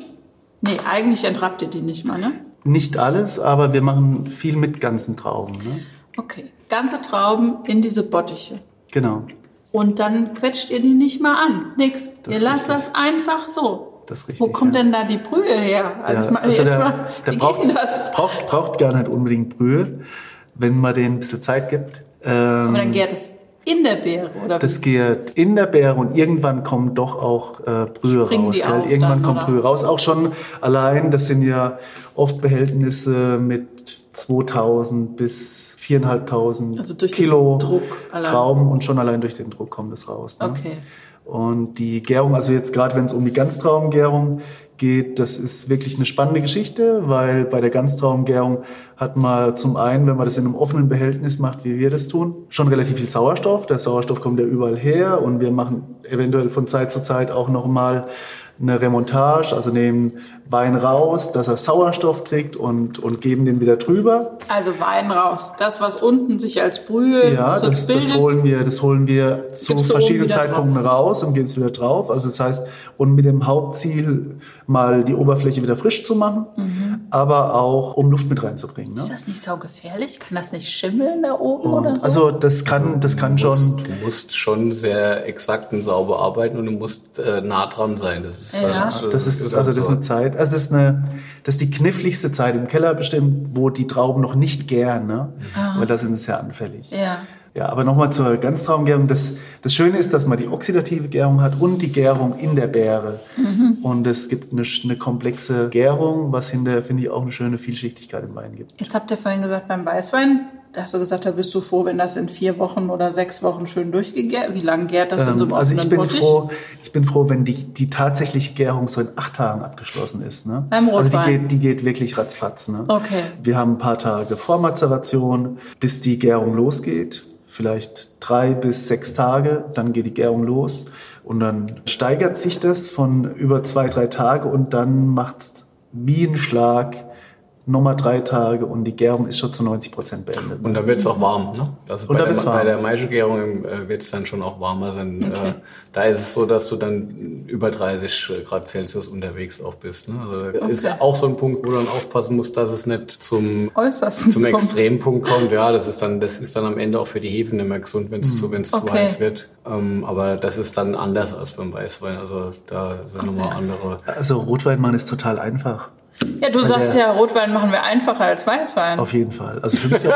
nee, eigentlich entrappt ihr die nicht mal, ne? Nicht alles, aber wir machen viel mit ganzen Trauben. Ne? Okay, ganze Trauben in diese Bottiche. Genau, Und dann quetscht ihr die nicht mal an. Nix. Das ihr lasst richtig. das einfach so. das richtig. Wo kommt ja. denn da die Brühe her? Also Ja, ich meine, also jetzt der, mal, wie braucht, geht das? braucht, braucht gar nicht unbedingt Brühe, wenn man den ein bisschen Zeit gibt. Ähm, Aber dann gärt es in der Beere, oder? das geht in der Beere und irgendwann kommt doch auch äh, Brühe Springen raus. Gell? Irgendwann dann, kommt oder? Brühe raus. Auch schon allein, das sind ja oft Behältnisse mit 2000 bis 4.500 Also Kilo. Trauben und schon allein durch den Druck kommt es raus. Ne? Okay. Und die Gärung, also jetzt gerade wenn es um die Ganztraumgärung geht, das ist wirklich eine spannende Geschichte, weil bei der Ganztraumgärung hat man zum einen, wenn man das in einem offenen Behältnis macht, wie wir das tun, schon relativ viel Sauerstoff. Der Sauerstoff kommt ja überall her und wir machen eventuell von Zeit zu Zeit auch nochmal eine Remontage, also nehmen Wein raus, dass er Sauerstoff kriegt und, und geben den wieder drüber. Also Wein raus. Das, was unten sich als Brühe Ja, so das, bildet. das holen wir, das holen wir zu du verschiedenen Zeitpunkten raus und geben es wieder drauf. Also das heißt, und mit dem Hauptziel, mal die Oberfläche wieder frisch zu machen, Mhm. aber auch um Luft mit reinzubringen. Ne? ist das nicht saugefährlich? Kann das nicht schimmeln da oben oder so? Also das kann, das kann schon. Du musst schon sehr exakt und sauber arbeiten und du musst äh, nah dran sein. Das ist, Ja. halt, äh, Das ist, also das ist eine Zeit, also das ist eine, das ist die kniffligste Zeit im Keller bestimmt, wo die Trauben noch nicht gären, ne? Weil da sind sie sehr anfällig. ja. Ja, aber nochmal zur Ganztraumgärung. Das, das Schöne ist, dass man die oxidative Gärung hat und die Gärung in der Beere. Mhm. Und es gibt eine, eine komplexe Gärung, was hinterher, finde ich, auch eine schöne Vielschichtigkeit im Wein gibt. Jetzt habt ihr vorhin gesagt, beim Weißwein, da hast du gesagt, da bist du froh, wenn das in vier Wochen oder sechs Wochen schön durchgegärt. Wie lange gärt das in so einem Ähm, also ich bin Bottich? froh, ich bin froh, wenn die, die tatsächliche Gärung so in acht Tagen abgeschlossen ist. Ne? Beim also die Rotwein. geht, die geht wirklich ratzfatz. Ne? Okay. Wir haben ein paar Tage Vormazeration, bis die Gärung losgeht. Vielleicht drei bis sechs Tage, dann geht die Gärung los und dann steigert sich das von über zwei, drei Tage und dann macht's wie ein Schlag nochmal drei Tage und die Gärung ist schon zu 90 Prozent beendet. Und dann wird es auch warm. Ne? Das ist Und bei, dann der, wird's bei warm. der Maischegärung äh, wird es dann schon auch warmer sein. Okay. Äh, da ist es so, dass du dann über 30 Grad Celsius unterwegs auch bist. Ne? Also da ist Okay. auch so ein Punkt, wo du dann aufpassen musst, dass es nicht zum Äußersten zum. Extrempunkt kommt. Ja, das ist dann das ist dann am Ende auch für die Hefen nicht mehr gesund, wenn es zu wenn es zu Okay. heiß wird. Ähm, aber das ist dann anders als beim Weißwein. Also da sind nochmal andere. Also Rotwein machen ist total einfach. Ja, du sagst ja, Rotwein machen wir einfacher als Weißwein. Auf jeden Fall. Also für mich auch,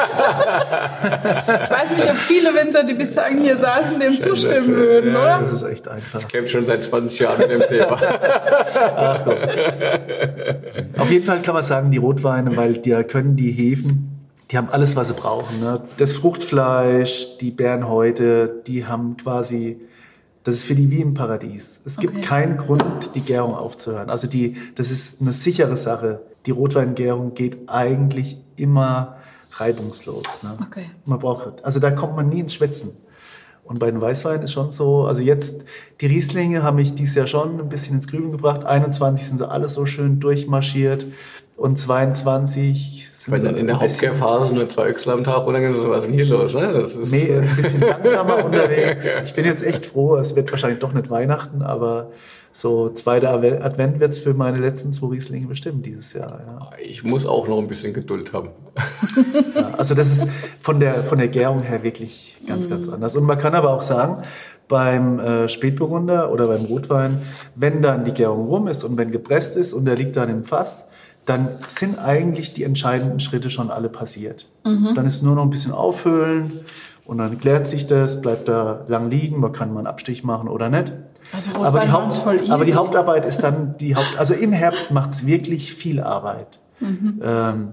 Ich weiß nicht, ob viele Winzer, die bislang hier saßen, dem zustimmen nett, würden, ja. oder? das ist echt einfach. Ich kämpfe schon seit 20 Jahren mit dem Thema. Auf jeden Fall kann man sagen, die Rotweine, weil die können die Hefen, die haben alles, was sie brauchen. Ne? Das Fruchtfleisch, die Bärenhäute, die haben quasi, das ist für die wie im Paradies. Es gibt Okay. keinen Grund, die Gärung aufzuhören. Also die, das ist eine sichere Sache. Die Rotweingärung geht eigentlich immer reibungslos. Ne? Okay. Man braucht, also da kommt man nie ins Schwitzen. Und bei den Weißweinen ist schon so, also jetzt, die Rieslinge haben mich dieses Jahr schon ein bisschen ins Grübeln gebracht. 21 sind sie alle so schön durchmarschiert. und 22 Wenn dann in der Hauptkehrphase nur zwei Öchsel am Tag runtergehen, so, was ist denn hier los? Ne? Das ist, Nee, ein bisschen langsamer unterwegs. Ich bin jetzt echt froh, es wird wahrscheinlich doch nicht Weihnachten, aber so zweiter Adve- Advent wird's für meine letzten zwei Rieslinge bestimmt dieses Jahr. Ja. ich muss auch noch ein bisschen Geduld haben. Ja, also das ist von der, von der Gärung her wirklich ganz, ganz anders. Und man kann aber auch sagen, beim äh, Spätburgunder oder beim Rotwein, wenn dann die Gärung rum ist und wenn gepresst ist und der liegt dann im Fass, dann sind eigentlich die entscheidenden Schritte schon alle passiert. Dann ist nur noch ein bisschen auffüllen und dann klärt sich das, bleibt da lang liegen, man kann mal einen Abstich machen oder nicht. Also Aber die, Haupt, aber die Hauptarbeit ist dann die Haupt. Also im Herbst macht's wirklich viel Arbeit. Ähm,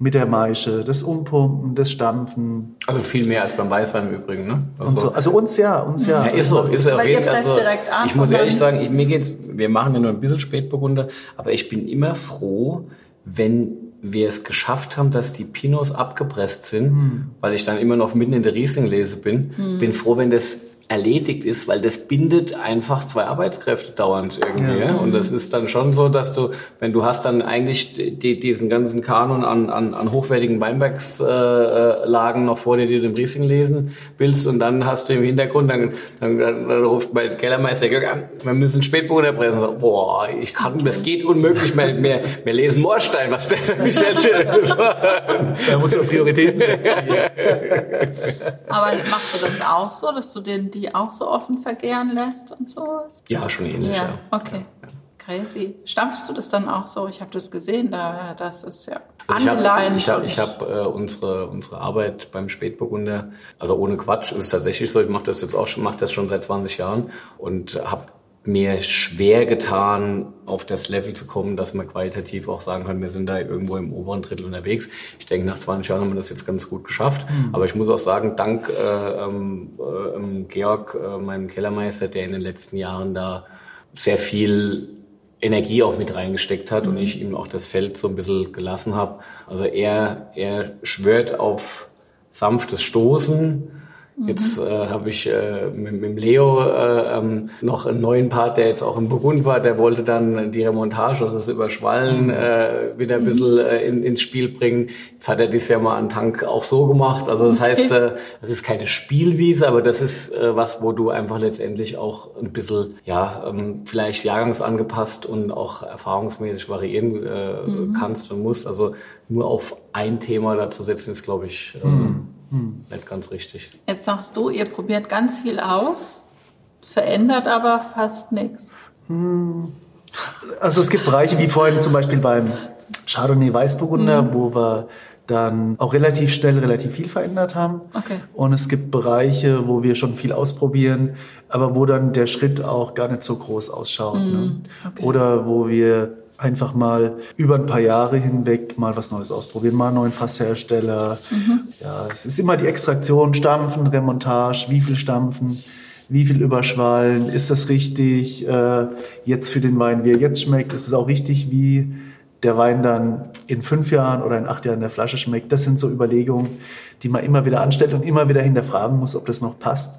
mit der Maische, das Umpumpen, das Stampfen Also viel mehr als beim Weißwein im Übrigen. Ne? Also, und so. Also uns ja, uns ja. Ja, ist so, ist auf Weil ihr Also, direkt an ich muss ehrlich sagen, ich, mir geht's, wir machen ja nur ein bisschen Spätburgunder, aber ich bin immer froh, wenn wir es geschafft haben, dass die Pinots abgepresst sind, weil ich dann immer noch mitten in der Riesling-Lese bin. Bin froh, wenn das erledigt ist, weil das bindet einfach zwei Arbeitskräfte dauernd irgendwie. Ja. Und das ist dann schon so, dass du, wenn du hast dann eigentlich die, diesen ganzen Kanon an, an, an hochwertigen Weinbergslagen äh, Lagen noch vor dir, die du im Riesling lesen willst und dann hast du im Hintergrund, dann, dann, dann, dann ruft mein Kellermeister Jörg an, wir müssen Spätburgunder pressen. Sagt, boah, ich kann, das geht unmöglich, wir, wir, wir lesen Moorstein, was der Michel Da muss man Prioritäten setzen. Aber machst du das auch so, dass du den, die auch so offen vergären lässt und sowas? Ja, schon ähnlich, ja. Ja, okay. Crazy. Stampfst du das dann auch so? Ich habe das gesehen, da das ist ja Also ich habe angeleint. hab, hab, äh, unsere, unsere Arbeit beim Spätburgunder, also ohne Quatsch, ist es tatsächlich so, ich mache das jetzt auch schon, mache das schon seit 20 Jahren und habe mir schwer getan, auf das Level zu kommen, dass man qualitativ auch sagen kann, wir sind da irgendwo im oberen Drittel unterwegs. Ich denke, nach 20 Jahren haben wir das jetzt ganz gut geschafft. Aber ich muss auch sagen, dank äh, ähm, äh, ähm, Georg, äh, meinem Kellermeister, der in den letzten Jahren da sehr viel Energie auch mit reingesteckt hat und ich ihm auch das Feld so ein bisschen gelassen habe. Also er, er schwört auf sanftes Stoßen. Jetzt äh, habe ich äh, mit, mit dem Leo äh, ähm, noch einen neuen Part, der jetzt auch im Burgund war. Der wollte dann die Remontage, das Überschwallen, äh, wieder ein bisschen äh, in, ins Spiel bringen. Jetzt hat er dieses Jahr mal einen Tank auch so gemacht. Also das heißt, äh, das ist keine Spielwiese, aber das ist äh, was, wo du einfach letztendlich auch ein bisschen, ja, ähm, vielleicht jahrgangsangepasst und auch erfahrungsmäßig variieren äh, kannst und musst. Also nur auf ein Thema da zu setzen, ist, glaube ich, äh, nicht ganz richtig. Jetzt sagst du, ihr probiert ganz viel aus, verändert aber fast nichts. Also es gibt Bereiche wie vorhin zum Beispiel beim Chardonnay Weißburgunder, wo wir dann auch relativ schnell relativ viel verändert haben. Okay. Und es gibt Bereiche, wo wir schon viel ausprobieren, aber wo dann der Schritt auch gar nicht so groß ausschaut. ne? okay. Oder wo wir einfach mal über ein paar Jahre hinweg mal was Neues ausprobieren, mal einen neuen Fasshersteller. Ja, es ist immer die Extraktion, Stampfen, Remontage, wie viel Stampfen, wie viel überschwallen, ist das richtig äh, jetzt für den Wein, wie er jetzt schmeckt, ist es auch richtig, wie der Wein dann in fünf Jahren oder in acht Jahren in der Flasche schmeckt. Das sind so Überlegungen, die man immer wieder anstellt und immer wieder hinterfragen muss, ob das noch passt.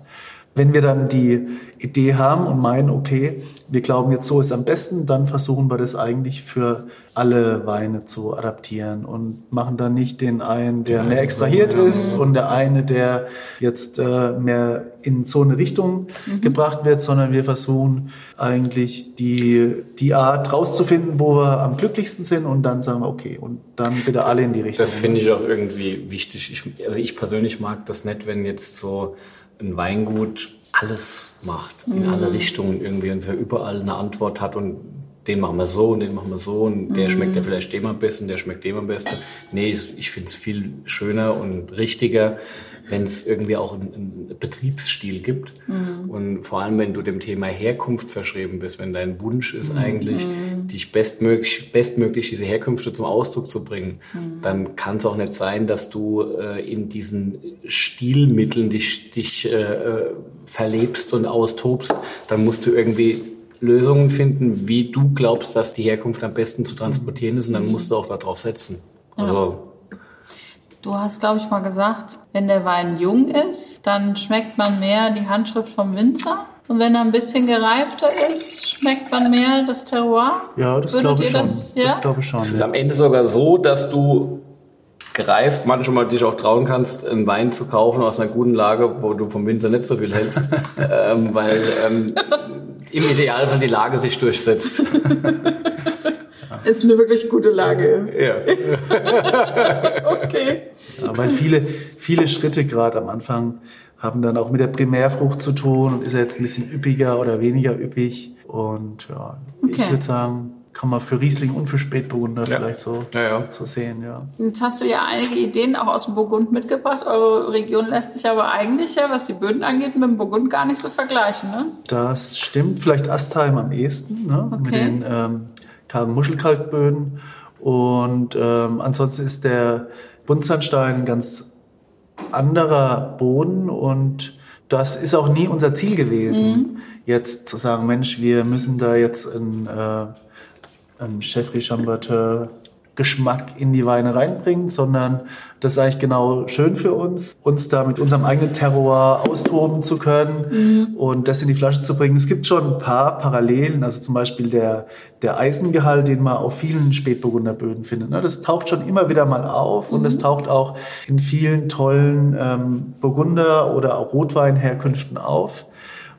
Wenn wir dann die Idee haben und meinen, okay, wir glauben jetzt so ist am besten, dann versuchen wir das eigentlich für alle Weine zu adaptieren und machen dann nicht den einen, der mehr extrahiert ist und der eine, der jetzt äh, mehr in so eine Richtung gebracht wird, sondern wir versuchen eigentlich die, die Art rauszufinden, wo wir am glücklichsten sind und dann sagen wir, okay, und dann bitte alle in die Richtung. Das finde ich auch irgendwie wichtig. Ich, also ich persönlich mag das nicht, wenn jetzt so ein Weingut alles macht, in alle Richtungen irgendwie. Und für überall eine Antwort hat und den machen wir so und den machen wir so und der schmeckt ja vielleicht dem am besten, der schmeckt dem am besten. Nee, ich, ich finde es viel schöner und richtiger, wenn es irgendwie auch einen, einen Betriebsstil gibt. Und vor allem, wenn du dem Thema Herkunft verschrieben bist, wenn dein Wunsch ist eigentlich, dich bestmöglich, bestmöglich diese Herkünfte zum Ausdruck zu bringen, dann kann es auch nicht sein, dass du äh, in diesen Stilmitteln dich, dich äh, äh, verlebst und austobst. Dann musst du irgendwie Lösungen finden, wie du glaubst, dass die Herkunft am besten zu transportieren ist. Und dann musst du auch darauf setzen. Also Du hast, glaube ich, mal gesagt, wenn der Wein jung ist, dann schmeckt man mehr die Handschrift vom Winzer. Und wenn er ein bisschen gereifter ist, schmeckt man mehr das Terroir? Ja, das glaube ich ihr schon. das- Das, ja? glaube ich schon. Es ist Ja. am Ende sogar so, dass du gereift manchmal dich auch trauen kannst, einen Wein zu kaufen aus einer guten Lage, wo du vom Winzer nicht so viel hältst, ähm, weil ähm, im Idealfall die Lage sich durchsetzt. Ist eine wirklich gute Lage. Ja. Okay. Ja, weil viele, viele Schritte gerade am Anfang haben dann auch mit der Primärfrucht zu tun und ist er jetzt ein bisschen üppiger oder weniger üppig. Und ja, Okay. ich würde sagen, kann man für Riesling und für Spätburgunder Ja. vielleicht so, Ja, ja. so sehen, ja. Jetzt hast du ja einige Ideen auch aus dem Burgund mitgebracht. Eure Region lässt sich aber eigentlich ja, was die Böden angeht, mit dem Burgund gar nicht so vergleichen. Ne? Das stimmt, vielleicht Astheim am ehesten, ne? mit Okay. den ähm, kargen Muschelkalkböden. Und ähm, ansonsten ist der Buntsandstein ein ganz anderer Boden und das ist auch nie unser Ziel gewesen, jetzt zu sagen, Mensch, wir müssen da jetzt einen, äh, einen Chefri Chambertin Geschmack in die Weine reinbringen, sondern das ist eigentlich genau schön für uns, uns da mit unserem eigenen Terroir austoben zu können und das in die Flasche zu bringen. Es gibt schon ein paar Parallelen, also zum Beispiel der, der Eisengehalt, den man auf vielen Spätburgunderböden findet. ne? Das taucht schon immer wieder mal auf und das taucht auch in vielen tollen ähm, Burgunder- oder auch Rotweinherkünften auf.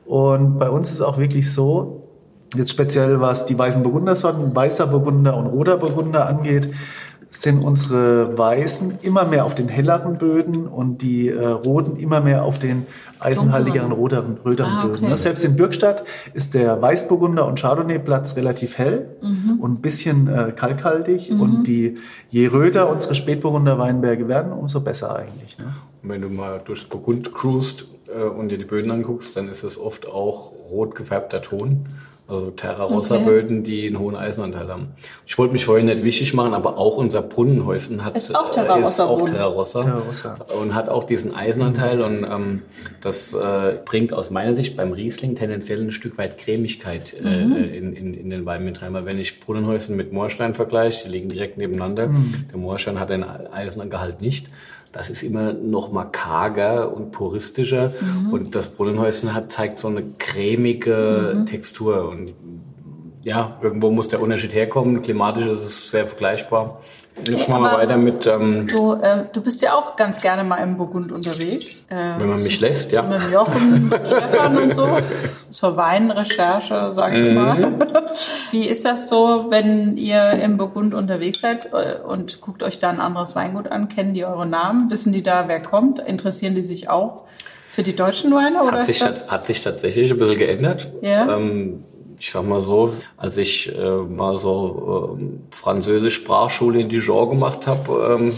Und bei uns ist es auch wirklich so, Jetzt speziell was die weißen Burgundersorten, weißer Burgunder und roter Burgunder angeht, sind unsere Weißen immer mehr auf den helleren Böden und die äh, Roten immer mehr auf den eisenhaltigeren, roteren, röteren Ah, okay. Böden. Ne? Selbst in Bürgstadt ist der Weißburgunder und Chardonnay-Platz relativ hell und ein bisschen äh, kalkhaltig. Und die, je röter unsere Spätburgunder Weinberge werden, umso besser eigentlich. Ne? Und wenn du mal durchs Burgund cruist äh, und dir die Böden anguckst, dann ist es oft auch rot gefärbter Ton. Also Terrarossa-Böden, die einen hohen Eisenanteil haben. Ich wollte mich vorhin nicht wichtig machen, aber auch unser Brunnenhäuschen hat Ist auch äh, Terrarossa ist auch. Terrarossa, Terrarossa. und hat auch diesen Eisenanteil und ähm, das äh, bringt aus meiner Sicht beim Riesling tendenziell ein Stück weit Cremigkeit äh, in, in, in den Wein mit rein. Weil wenn ich Brunnenhäuschen mit Moorstein vergleiche, die liegen direkt nebeneinander, der Moorstein hat den Eisengehalt nicht. Das ist immer noch mal karger und puristischer und das Brunnenhäuschen hat zeigt so eine cremige Textur und ja, irgendwo muss der Unterschied herkommen. Klimatisch ist es sehr vergleichbar. Jetzt machen wir weiter mit, ähm, Du, äh, du bist ja auch ganz gerne mal im Burgund unterwegs. Äh, wenn man mich lässt, ja. mit Jochen, Stefan und so. Zur Weinrecherche, sag ich mal. Mhm. Wie ist das so, wenn ihr im Burgund unterwegs seid äh, und guckt euch da ein anderes Weingut an? Kennen die eure Namen? Wissen die da, wer kommt? Interessieren die sich auch für die deutschen Weine? Das oder hat sich, das, hat sich tatsächlich ein bisschen geändert. Ja. Ähm, ich sag mal so, als ich äh, mal so ähm, Französisch Sprachschule in Dijon gemacht habe, ähm,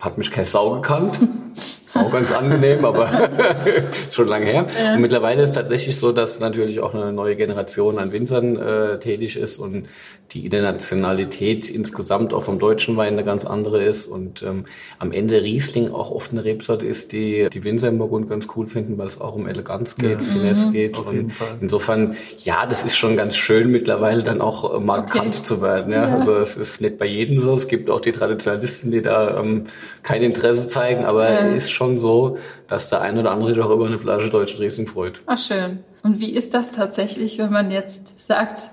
hat mich keine Sau gekannt. Auch ganz angenehm, aber schon lange her. Und mittlerweile ist tatsächlich so, dass natürlich auch eine neue Generation an Winzern äh, tätig ist und die Internationalität insgesamt auch vom deutschen Wein eine ganz andere ist und ähm, am Ende Riesling auch oft eine Rebsorte ist, die die Winzer im Burgund ganz cool finden, weil es auch um Eleganz geht, Finesse geht. auf jeden Fall. Insofern, ja, das ist schon ganz schön mittlerweile dann auch äh, mal Okay. zu werden. Ja? Also es ist nicht bei jedem so. Es gibt auch die Traditionalisten, die da ähm, kein Interesse zeigen, aber es ist schon so, dass der eine oder andere sich auch über eine Flasche deutschen Riesling freut. Ach, schön. Und wie ist das tatsächlich, wenn man jetzt sagt,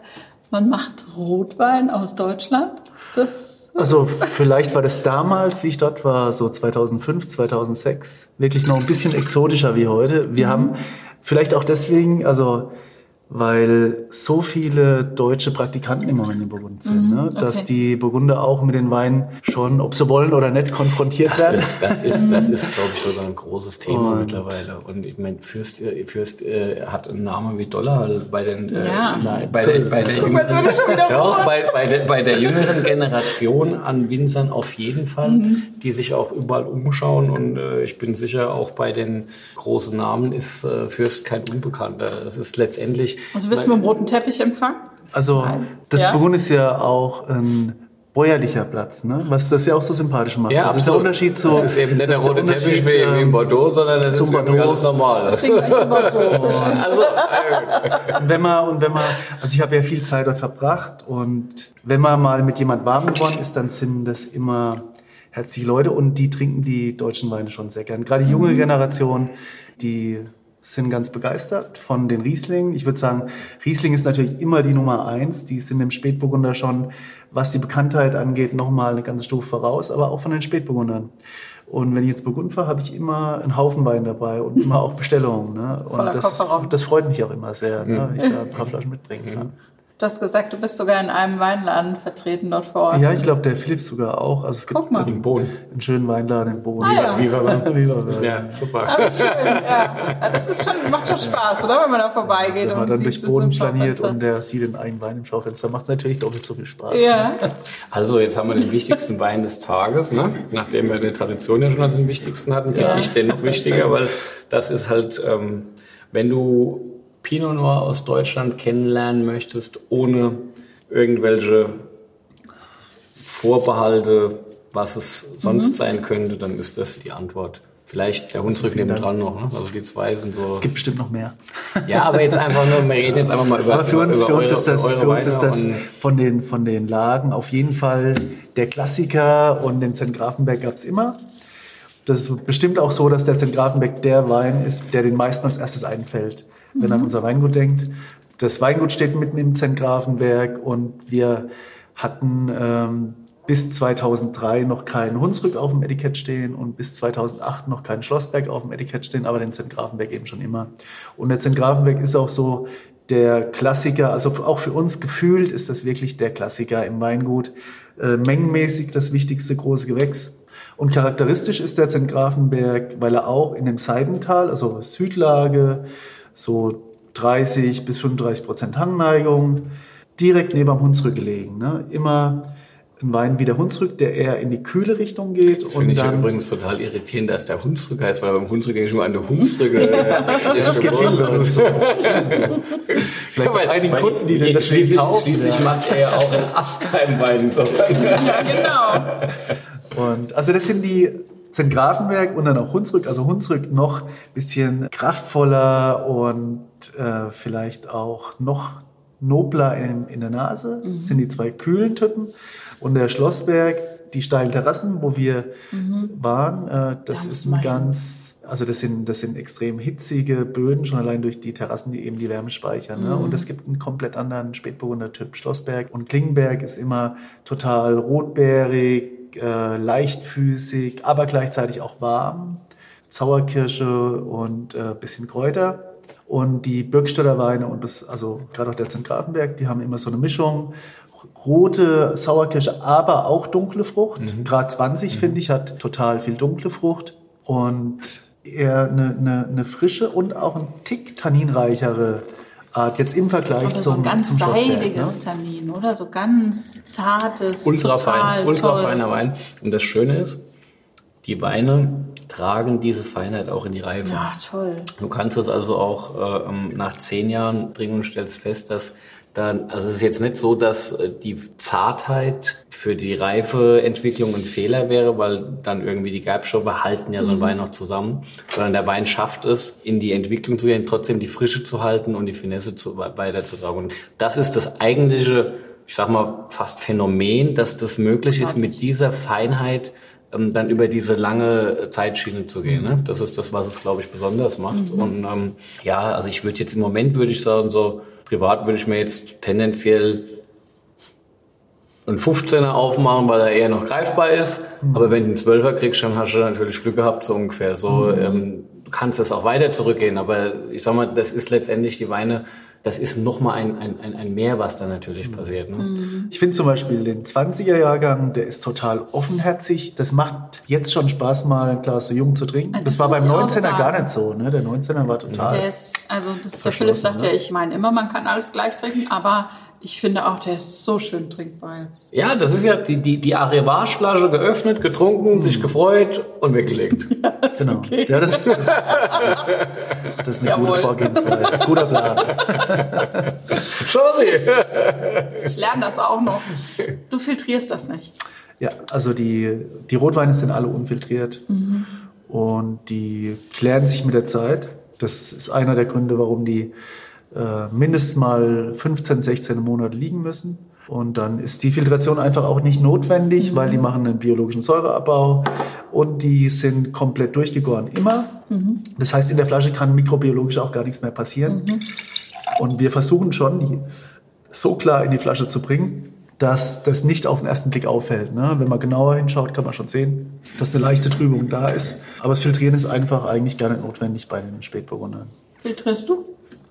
man macht Rotwein aus Deutschland? Ist das Also vielleicht war das damals, wie ich dort war, so 2005, 2006, wirklich noch ein bisschen exotischer wie heute. Mhm. Wir haben vielleicht auch deswegen, also weil so viele deutsche Praktikanten im Moment in Burgund sind, ne? dass Mhm, okay. die Burgunder auch mit den Weinen schon, ob sie wollen oder nicht, konfrontiert Das werden. ist, das ist, das ist, glaube ich, sogar ein großes Thema Und- mittlerweile. Und ich meine, Fürst, äh, Fürst äh, hat einen Namen wie Dollar bei den, Ja. So der, der jüngeren, der, bei der jüngeren Generation an Winzern auf jeden Fall, Mhm. die sich auch überall umschauen. Und äh, ich bin sicher, auch bei den großen Namen ist äh, Fürst kein Unbekannter. Es ist letztendlich. Also wirst du mit dem roten Teppich empfangen? Also Nein. das Ja? Burgund ist ja auch ein bäuerlicher Platz, ne? was das ja auch so sympathisch macht. Ja, das ist der absolut. Unterschied zu... Das ist eben nicht der das rote Teppich wie, wie in Bordeaux, sondern das zum ist Bordeaux. alles normal. Deswegen gleich in Bordeaux. Also, Und wenn man, und wenn man, also ich habe ja viel Zeit dort verbracht und wenn man mal mit jemand warm geworden ist, dann sind das immer herzliche Leute und die trinken die deutschen Weine schon sehr gern. Gerade die junge Generation, die sind ganz begeistert von den Rieslingen. Ich würde sagen, Riesling ist natürlich immer die Nummer eins. Die sind im Spätburgunder schon, was die Bekanntheit angeht, nochmal eine ganze Stufe voraus, aber auch von den Spätburgundern. Und wenn ich jetzt Burgund fahre, habe ich immer einen Haufen Wein dabei und immer auch Bestellungen. Ne? Und das, das, freut mich auch immer sehr, ne? wenn ich da ein paar Flaschen mitbringen kann. Du hast gesagt, du bist sogar in einem Weinladen vertreten dort vor Ort. Ja, ich glaube, der Philipp sogar auch. Also es Guck gibt mal. Boden. einen schönen Weinladen in Boden. Ah, ja. Viva, Viva, Ja, super. Aber schön, ja. ja. Das ist schon, macht schon Spaß, oder? Wenn man da vorbeigeht. Wenn man dann durch Boden flaniert und der sieht den einen Wein im Schaufenster, macht es natürlich doppelt so viel Spaß. Ja. Ne? Also jetzt haben wir den wichtigsten Wein des Tages, ne? nachdem wir die Tradition ja schon als den wichtigsten hatten, finde ja. ich den noch wichtiger, weil das ist halt, ähm, wenn du Pinot Noir aus Deutschland kennenlernen möchtest, ohne irgendwelche Vorbehalte, was es sonst mhm. sein könnte, dann ist das die Antwort. Vielleicht der Hunsrück nebendran noch. Ne? Also die zwei sind so. Es gibt bestimmt noch mehr. Ja, aber jetzt einfach nur, wir reden jetzt einfach mal über. Aber für uns, für uns eure, ist das, für uns ist das von den, von den Lagen auf jeden Fall der Klassiker und den St. Grafenberg gab es immer. Das ist bestimmt auch so, dass der St. Grafenberg der Wein ist, der den meisten als erstes einfällt, wenn mhm. an unser Weingut denkt. Das Weingut steht mitten im Zentgrafenberg und wir hatten ähm, bis 2003 noch keinen Hunsrück auf dem Etikett stehen und bis 2008 noch keinen Schlossberg auf dem Etikett stehen, aber den Zentgrafenberg eben schon immer. Und der Zentgrafenberg ist auch so der Klassiker, also auch für uns gefühlt ist das wirklich der Klassiker im Weingut. Äh, mengenmäßig das wichtigste große Gewächs. Und charakteristisch ist der Zentgrafenberg, weil er auch in dem Seidental, also Südlage, so 30 bis 35 Prozent Hangneigung, direkt neben dem Hunsrück gelegen. Ne? Immer ein Wein wie der Hunsrück, der eher in die kühle Richtung geht. Das finde ich ja übrigens total irritierend, dass der Hunsrück heißt, weil beim Hunsrück eigentlich nur eine Hunsrücke ja, das gibt viele so. Vielleicht bei einigen Kunden, die denn das schließlich kaufen. Schließlich macht er ja auch in Astheim Wein. ja, genau. Und also das sind die sind Grafenberg und dann auch Hunsrück. Also Hunsrück noch ein bisschen kraftvoller und äh, vielleicht auch noch nobler in, in der Nase. Mhm. Das sind die zwei kühlen Typen. Und der Schlossberg, die steilen Terrassen, wo wir mhm. waren, äh, das da ist ein ganz, also das sind, das sind extrem hitzige Böden, schon allein durch die Terrassen, die eben die Wärme speichern. Ne? Mhm. Und es gibt einen komplett anderen Spätburgunder Typ Schlossberg. Und Klingenberg ist immer total rotbeerig, äh, leichtfüßig, aber gleichzeitig auch warm. Sauerkirsche und äh, bisschen Kräuter. Und die Birkstädter Weine und bis, also gerade auch der Zentralberg, die haben immer so eine Mischung. Rote Sauerkirsche, aber auch dunkle Frucht. Mhm. Grad 20, mhm. finde ich, hat total viel dunkle Frucht. Und eher eine, eine, eine frische und auch ein Tick tanninreichere Art, jetzt im Vergleich oder zum, so ein ganz zum seidiges ne? Tannin, oder? So ganz zartes, ultrafein, ultrafeiner Wein. Und das Schöne ist, die Weine tragen diese Feinheit auch in die Reife. Ja, toll. Du kannst es also auch äh, ähm, nach zehn Jahren bringen und stellst fest, dass dann, also es ist jetzt nicht so, dass äh, die Zartheit für die reife Entwicklung ein Fehler wäre, weil dann irgendwie die Gerbstoffe halten ja so ein mhm. Wein noch zusammen, sondern der Wein schafft es, in die Entwicklung zu gehen, trotzdem die Frische zu halten und die Finesse zu, weiterzutragen. Und das ist das eigentliche, ich sag mal, fast Phänomen, dass das möglich ist, mit dieser Feinheit ähm, dann über diese lange Zeitschiene zu gehen. Ne? Das ist das, was es, glaube ich, besonders macht. Mhm. Und ähm, ja, also ich würde jetzt im Moment, würde ich sagen, so Privat würde ich mir jetzt tendenziell einen 15er aufmachen, weil er eher noch greifbar ist. Mhm. Aber wenn du einen 12er kriegst, dann hast du natürlich Glück gehabt, so ungefähr. So, mhm. ähm, du kannst das auch weiter zurückgehen. Aber ich sag mal, das ist letztendlich die Weine, das ist nochmal ein, ein, ein, ein Mehr, was da natürlich mhm. passiert. Ne? Mhm. Ich finde zum Beispiel den 20er-Jahrgang, der ist total offenherzig. Das macht jetzt schon Spaß, mal ein Glas so jung zu trinken. Das, das war beim 19er gar nicht so. Ne? Der 19er war total. Der ist, also das, der Philipp sagt ne? ja, ich meine immer, man kann alles gleich trinken, aber ich finde auch, der ist so schön trinkbar jetzt. Ja, das ist ja die, die, die Arivage-Flasche geöffnet, getrunken, mhm. sich gefreut und weggelegt. Ja, genau. Okay. Ja, das, das, das ist eine Jawohl. gute Vorgehensweise. Guter Plan. Sorry. Ich lerne das auch noch. Du filtrierst das nicht. Ja, also die, die Rotweine sind alle unfiltriert mhm. und die klären sich mit der Zeit. Das ist einer der Gründe, warum die äh, mindestens mal 15, 16 Monate liegen müssen. Und dann ist die Filtration einfach auch nicht notwendig, mhm. weil die machen einen biologischen Säureabbau und die sind komplett durchgegoren immer. Mhm. Das heißt, in der Flasche kann mikrobiologisch auch gar nichts mehr passieren. Mhm. Und wir versuchen schon, die so klar in die Flasche zu bringen, dass das nicht auf den ersten Blick auffällt. Ne? Wenn man genauer hinschaut, kann man schon sehen, dass eine leichte Trübung da ist. Aber das Filtrieren ist einfach eigentlich gar nicht notwendig bei den Spätburgundern. Filtrierst du?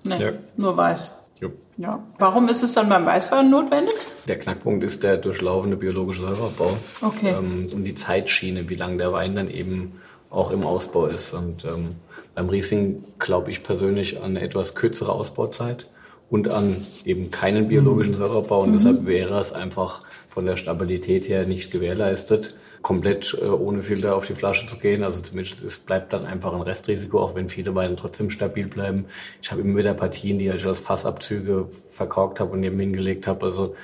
Nee, ja. nur weiß. Jo. Ja. Warum ist es dann beim Weißwein notwendig? Der Knackpunkt ist der durchlaufende biologische Säureabbau okay. ähm, und die Zeitschiene, wie lange der Wein dann eben auch im Ausbau ist. Und ähm, beim Riesling glaube ich persönlich an eine etwas kürzere Ausbauzeit und an eben keinen biologischen mhm. Säureabbau. Und mhm. deshalb wäre es einfach von der Stabilität her nicht gewährleistet, komplett äh, ohne Filter auf die Flasche zu gehen. Also zumindest es bleibt dann einfach ein Restrisiko, auch wenn viele Weine trotzdem stabil bleiben. Ich habe immer wieder Partien, die ich als Fassabzüge verkorkt habe und eben hingelegt habe. Also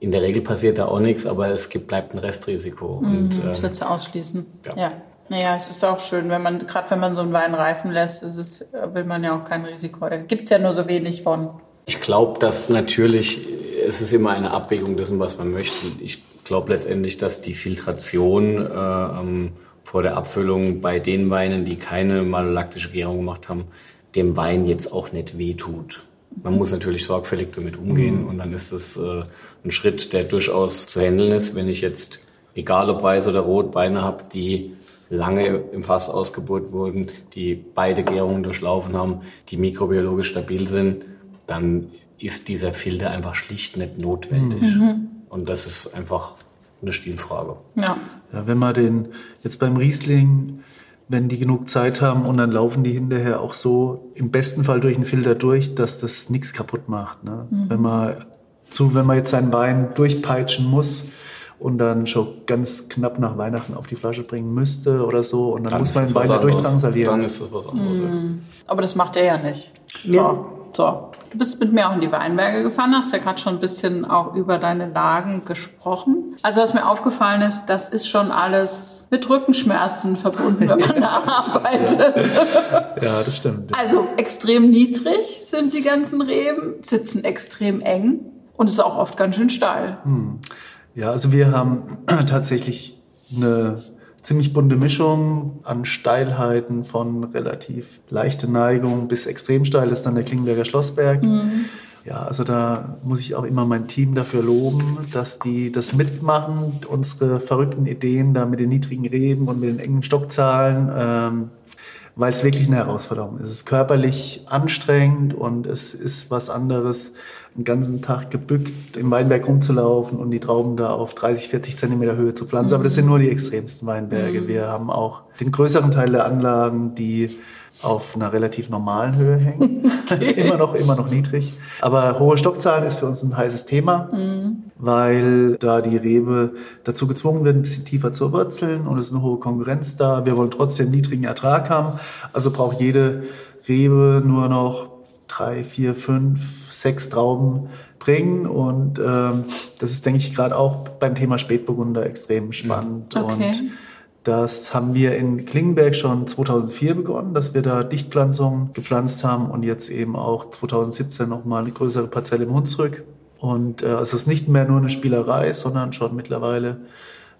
in der Regel passiert da auch nichts, aber es gibt, bleibt ein Restrisiko. Mhm, und, das ähm, wird sie ausschließen. Ja. ja. Naja, es ist auch schön, wenn man, gerade wenn man so einen Wein reifen lässt, ist es, will man ja auch kein Risiko. Da gibt es ja nur so wenig von. Ich glaube, dass natürlich, es ist immer eine Abwägung dessen, was man möchte. Ich glaube letztendlich, dass die Filtration äh, ähm, vor der Abfüllung bei den Weinen, die keine malolaktische Gärung gemacht haben, dem Wein jetzt auch nicht wehtut. Man muss natürlich sorgfältig damit umgehen mhm. und dann ist es äh, ein Schritt, der durchaus zu handeln ist, wenn ich jetzt, egal ob weiß oder rot, Weine habe, die lange im Fass ausgebaut wurden, die beide Gärungen durchlaufen haben, die mikrobiologisch stabil sind, dann ist dieser Filter einfach schlicht nicht notwendig. Mhm. Und das ist einfach eine Stilfrage. Ja. ja. Wenn man den jetzt beim Riesling, wenn die genug Zeit haben und dann laufen die hinterher auch so im besten Fall durch den Filter durch, dass das nichts kaputt macht. Ne? Mhm. Wenn man zu, wenn man jetzt seinen Wein durchpeitschen muss, und dann schon ganz knapp nach Weihnachten auf die Flasche bringen müsste oder so. Und dann, dann muss man den Wein ja durchtransalieren. Dann ist das was anderes. Mm, aber das macht er ja nicht. So, so. Du bist mit mir auch in die Weinberge gefahren, hast ja gerade schon ein bisschen auch über deine Lagen gesprochen. Also was mir aufgefallen ist, das ist schon alles mit Rückenschmerzen verbunden, wenn man da arbeitet. Ja, das stimmt. Also extrem niedrig sind die ganzen Reben, sitzen extrem eng und ist auch oft ganz schön steil. Hm. Ja, also wir haben tatsächlich eine ziemlich bunte Mischung an Steilheiten von relativ leichte Neigung bis extrem steil. Ist dann der Klingenberger Schlossberg. Mhm. Ja, also da muss ich auch immer mein Team dafür loben, dass die das mitmachen, unsere verrückten Ideen da mit den niedrigen Reben und mit den engen Stockzahlen, ähm, weil es wirklich eine Herausforderung ist. Es ist körperlich anstrengend und es ist was anderes, den ganzen Tag gebückt im Weinberg rumzulaufen und die Trauben da auf 30, 40 Zentimeter Höhe zu pflanzen. Mhm. Aber das sind nur die extremsten Weinberge. Mhm. Wir haben auch den größeren Teil der Anlagen, die auf einer relativ normalen Höhe hängen. Okay. immer noch, immer noch niedrig. Aber hohe Stockzahlen ist für uns ein heißes Thema, mhm. Weil da die Rebe dazu gezwungen wird, ein bisschen tiefer zu wurzeln und es ist eine hohe Konkurrenz da. Wir wollen trotzdem niedrigen Ertrag haben. Also braucht jede Rebe nur noch drei, vier, fünf, sechs Trauben bringen. Und ähm, das ist, denke ich, gerade auch beim Thema Spätburgunder extrem spannend. Okay. Und das haben wir in Klingenberg schon 2004 begonnen, dass wir da Dichtpflanzungen gepflanzt haben und jetzt eben auch 2017 nochmal eine größere Parzelle im Hunsrück. Und äh, es ist nicht mehr nur eine Spielerei, sondern schon mittlerweile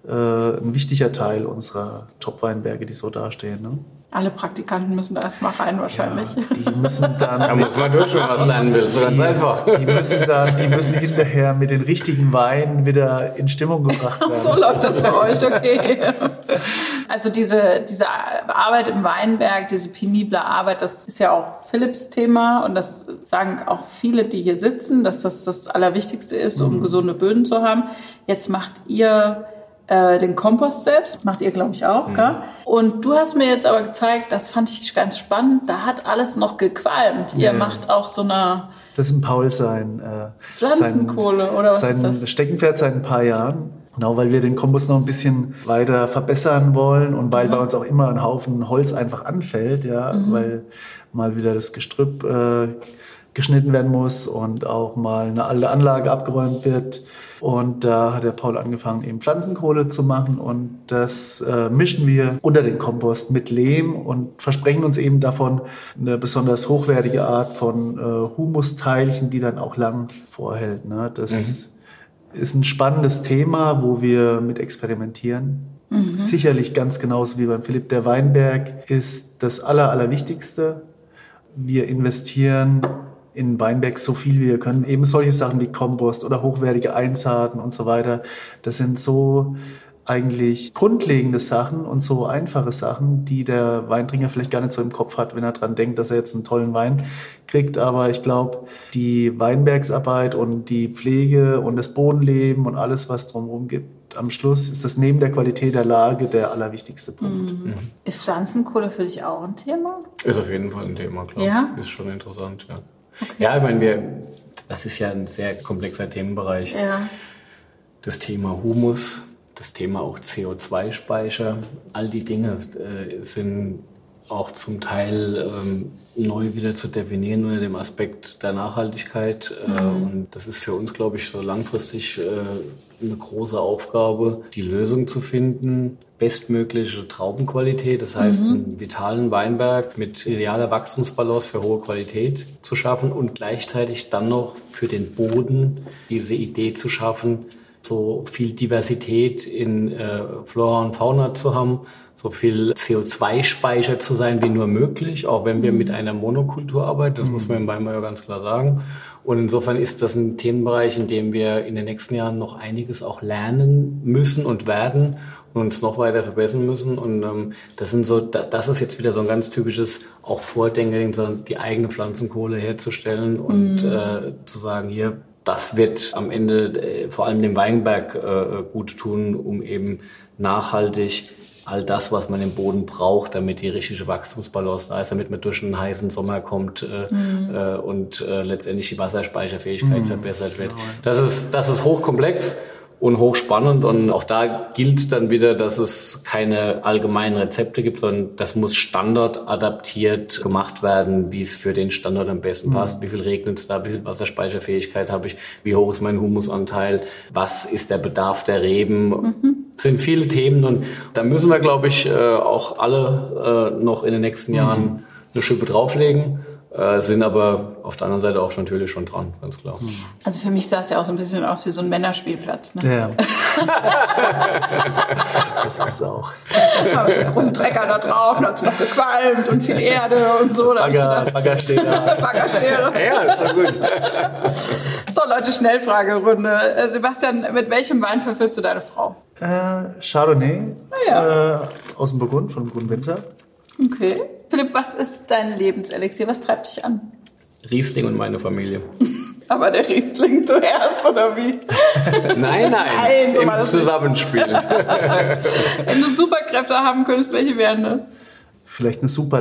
äh, ein wichtiger Teil unserer Top-Weinberge, die so dastehen. Ne? Alle Praktikanten müssen da erstmal rein wahrscheinlich. Ja, die müssen dann. Da muss man durch, wenn man was lernen will. So ganz einfach. Die müssen dann, die müssen hinterher mit den richtigen Weinen wieder in Stimmung gebracht werden. Ach, so läuft das bei euch, okay. Also diese, diese Arbeit im Weinberg, diese penible Arbeit, das ist ja auch Philips Thema und das sagen auch viele, die hier sitzen, dass das das Allerwichtigste ist, um mhm. gesunde Böden zu haben. Jetzt macht ihr äh, den Kompost selbst, macht ihr, glaube ich, auch. Mhm. Gell? Und du hast mir jetzt aber gezeigt, das fand ich ganz spannend, da hat alles noch gequalmt. Ihr ja. macht auch so eine... Das ist ein Paul sein... Äh, Pflanzenkohle sein, oder was sein ist das? Steckenpferd seit ein paar Jahren. Genau, weil wir den Kompost noch ein bisschen weiter verbessern wollen und weil mhm. bei uns auch immer ein Haufen Holz einfach anfällt, ja, mhm. weil mal wieder das Gestrüpp äh, geschnitten werden muss und auch mal eine alte Anlage abgeräumt wird. Und da hat der Paul angefangen, eben Pflanzenkohle zu machen und das äh, mischen wir unter den Kompost mit Lehm und versprechen uns eben davon eine besonders hochwertige Art von äh, Humusteilchen, die dann auch lang vorhält. Ne? Das mhm ist ein spannendes Thema, wo wir mit experimentieren. Mhm. Sicherlich ganz genauso wie beim Philipp. Der Weinberg ist das Aller, Allerwichtigste. Wir investieren in Weinberg so viel wie wir können. Eben solche Sachen wie Kompost oder hochwertige Einsaaten und so weiter. Das sind so eigentlich grundlegende Sachen und so einfache Sachen, die der Weintrinker vielleicht gar nicht so im Kopf hat, wenn er dran denkt, dass er jetzt einen tollen Wein kriegt. Aber ich glaube, die Weinbergsarbeit und die Pflege und das Bodenleben und alles, was drumherum gibt, am Schluss ist das neben der Qualität der Lage der allerwichtigste Punkt. Mhm. Ist Pflanzenkohle für dich auch ein Thema? Ist auf jeden Fall ein Thema, klar. Ja? Ist schon interessant, ja. Okay. Ja, ich meine, wir, das ist ja ein sehr komplexer Themenbereich. Ja. Das Thema Humus, das Thema auch CO2-Speicher, all die Dinge äh, sind auch zum Teil ähm, neu wieder zu definieren unter dem Aspekt der Nachhaltigkeit. Äh, mhm. Und das ist für uns, glaube ich, so langfristig äh, eine große Aufgabe, die Lösung zu finden, bestmögliche Traubenqualität, das heißt mhm. einen vitalen Weinberg mit idealer Wachstumsbalance für hohe Qualität zu schaffen und gleichzeitig dann noch für den Boden diese Idee zu schaffen, so viel Diversität in äh, Flora und Fauna zu haben, so viel CO2-Speicher zu sein wie nur möglich, auch wenn wir mit einer Monokultur arbeiten, das mhm. muss man in Weimar ja ganz klar sagen. Und insofern ist das ein Themenbereich, in dem wir in den nächsten Jahren noch einiges auch lernen müssen und werden und uns noch weiter verbessern müssen. Und ähm, das sind so, das, das ist jetzt wieder so ein ganz typisches auch Vordenken, die eigene Pflanzenkohle herzustellen und mhm. äh, zu sagen, hier das wird am Ende äh, vor allem dem Weinberg äh, gut tun, um eben nachhaltig all das, was man im Boden braucht, damit die richtige Wachstumsbalance da ist, damit man durch einen heißen Sommer kommt äh, mhm. äh, und äh, letztendlich die Wasserspeicherfähigkeit mhm. verbessert wird. Das ist, das ist hochkomplex und hochspannend. Und auch da gilt dann wieder, dass es keine allgemeinen Rezepte gibt, sondern das muss standardadaptiert gemacht werden, wie es für den Standard am besten passt. Mhm. Wie viel regnet es da? Wie viel Wasserspeicherfähigkeit habe ich? Wie hoch ist mein Humusanteil? Was ist der Bedarf der Reben? Mhm. Das sind viele Themen und da müssen wir, glaube ich, äh, auch alle äh, noch in den nächsten Jahren mhm. eine Schippe drauflegen äh, sind aber auf der anderen Seite auch natürlich schon dran, ganz klar. Also für mich sah es ja auch so ein bisschen aus wie so ein Männerspielplatz. Ne? Ja. das, ist, das ist auch. Aber so einen großen Trecker da drauf, da hat es noch gequalmt und viel Erde und so. Bagger, Baggersteher. Baggerschere. Ja, ist doch gut. So, Leute, Schnellfragerunde. Äh, Sebastian, mit welchem Wein verführst du deine Frau? Äh, Chardonnay ah, ja. äh, aus dem Burgund, von Burgund Winzer. Okay. Philipp, was ist dein Lebenselixier? Was treibt dich an? Riesling und meine Familie. Aber der Riesling zuerst, oder wie? nein, nein, nein so im Zusammenspiel. Wenn du Superkräfte haben könntest, welche wären das? Vielleicht eine super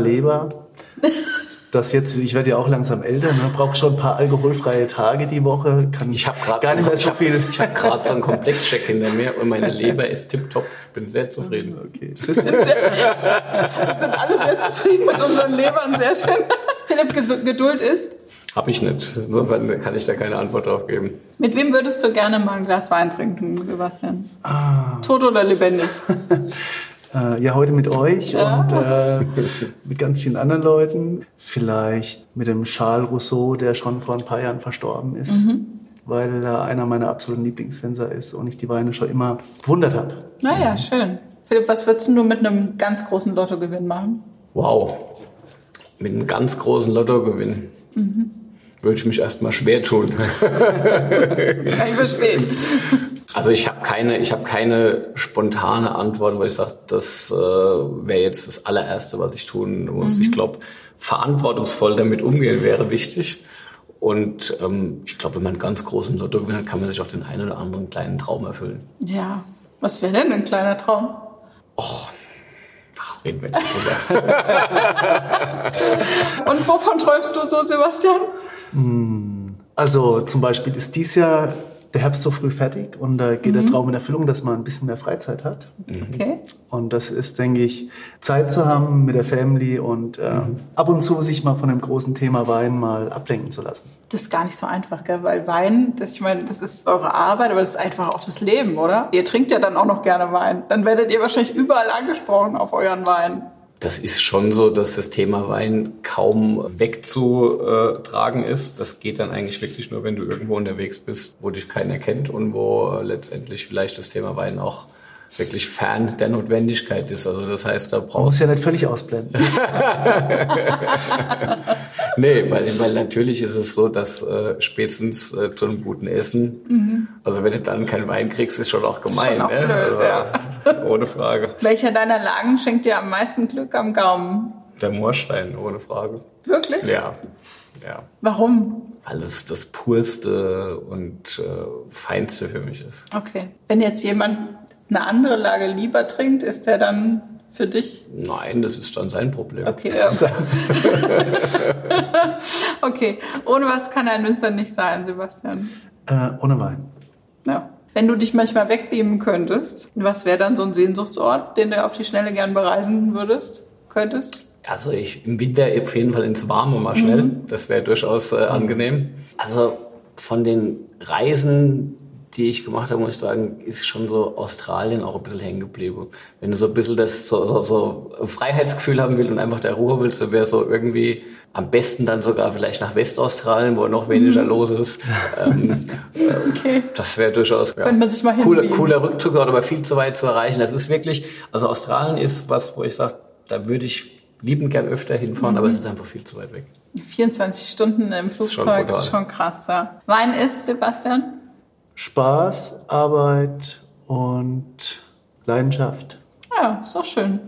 Leber. Das jetzt, ich werde ja auch langsam älter, ne, brauche schon ein paar alkoholfreie Tage die Woche. Kann ich habe gerade gar nicht mehr so viel. Ich habe gerade so einen Komplexcheck hinter mir und meine Leber ist tipptopp. Ich bin sehr zufrieden. Okay. Wir sind, sehr, wir sind alle sehr zufrieden mit unseren Lebern, sehr schön. Philipp, Geduld ist? Habe ich nicht. Insofern kann ich da keine Antwort drauf geben. Mit wem würdest du gerne mal ein Glas Wein trinken, Sebastian? Ah. Tot oder lebendig? Äh, ja, heute mit euch ja. und äh, mit ganz vielen anderen Leuten. Vielleicht mit dem Charles Rousseau, der schon vor ein paar Jahren verstorben ist. Mhm. Weil er einer meiner absoluten Lieblingsfenster ist und ich die Weine schon immer bewundert habe. Naja, mhm. schön. Philipp, was würdest du mit einem ganz großen Lottogewinn machen? Wow. Mit einem ganz großen Lottogewinn. Mhm. Würde ich mich erstmal schwer tun. das kann ich verstehen. Also ich habe keine, ich habe keine spontane Antwort, weil ich sage, das äh, wäre jetzt das allererste, was ich tun muss. Mhm. Ich glaube, verantwortungsvoll damit umgehen wäre wichtig. Und ähm, ich glaube, wenn man einen ganz großen Lotto gewinnt, kann man sich auch den einen oder anderen kleinen Traum erfüllen. Ja. Was wäre denn ein kleiner Traum? Och, ach, reden wir jetzt drüber. Und wovon träumst du so, Sebastian? Hm, also zum Beispiel ist dies Jahr der Herbst so früh fertig und da geht mhm. der Traum in Erfüllung, dass man ein bisschen mehr Freizeit hat. Okay. Und das ist, denke ich, Zeit zu haben mit der Family und äh, mhm. ab und zu sich mal von dem großen Thema Wein mal ablenken zu lassen. Das ist gar nicht so einfach, gell? weil Wein, das, ich meine, das ist eure Arbeit, aber das ist einfach auch das Leben, oder? Ihr trinkt ja dann auch noch gerne Wein. Dann werdet ihr wahrscheinlich überall angesprochen auf euren Wein. Das ist schon so, dass das Thema Wein kaum wegzutragen ist. Das geht dann eigentlich wirklich nur, wenn du irgendwo unterwegs bist, wo dich keiner kennt und wo letztendlich vielleicht das Thema Wein auch wirklich fern der Notwendigkeit ist. Also das heißt, da brauchst muss ja nicht völlig ausblenden. Nee, weil, weil natürlich ist es so, dass äh, spätestens äh, zu einem guten Essen, also wenn du dann keinen Wein kriegst, ist schon auch gemein. Schon auch ne? blöd, also, Ohne Frage. Welcher deiner Lagen schenkt dir am meisten Glück am Gaumen? Der Moorstein, ohne Frage. Wirklich? Ja, ja. Warum? Weil es das purste und äh, feinste für mich ist. Okay. Wenn jetzt jemand eine andere Lage lieber trinkt, ist der dann für dich Nein, das ist dann sein Problem. okay? Ja. okay. Ohne was kann ein Winzer nicht sein, Sebastian. Äh, ohne Wein. Ja. Wenn du dich manchmal wegbeamen könntest, was wäre dann so ein Sehnsuchtsort, den du auf die Schnelle gern bereisen würdest, könntest? Also ich im Winter auf jeden Fall ins Warme mal schnell. Das wäre durchaus äh, angenehm. Also von den Reisen, die ich gemacht habe, muss ich sagen, ist schon so Australien auch ein bisschen hängen geblieben. Wenn du so ein bisschen das so, so, so Freiheitsgefühl haben willst und einfach der Ruhe willst, dann wäre so irgendwie am besten dann sogar vielleicht nach Westaustralien, wo noch weniger los ist. Ähm, Okay. das wäre durchaus ja, man sich mal cooler, cooler Rückzug, aber viel zu weit zu erreichen. Das ist wirklich, also Australien ist was, wo ich sage, da würde ich liebend gern öfter hinfahren, Mhm. aber es ist einfach viel zu weit weg. 24 Stunden im schon Flugzeug brutal. ist schon krass, ja. Wein ist, Sebastian? Spaß, Arbeit und Leidenschaft. Ja, ist doch schön.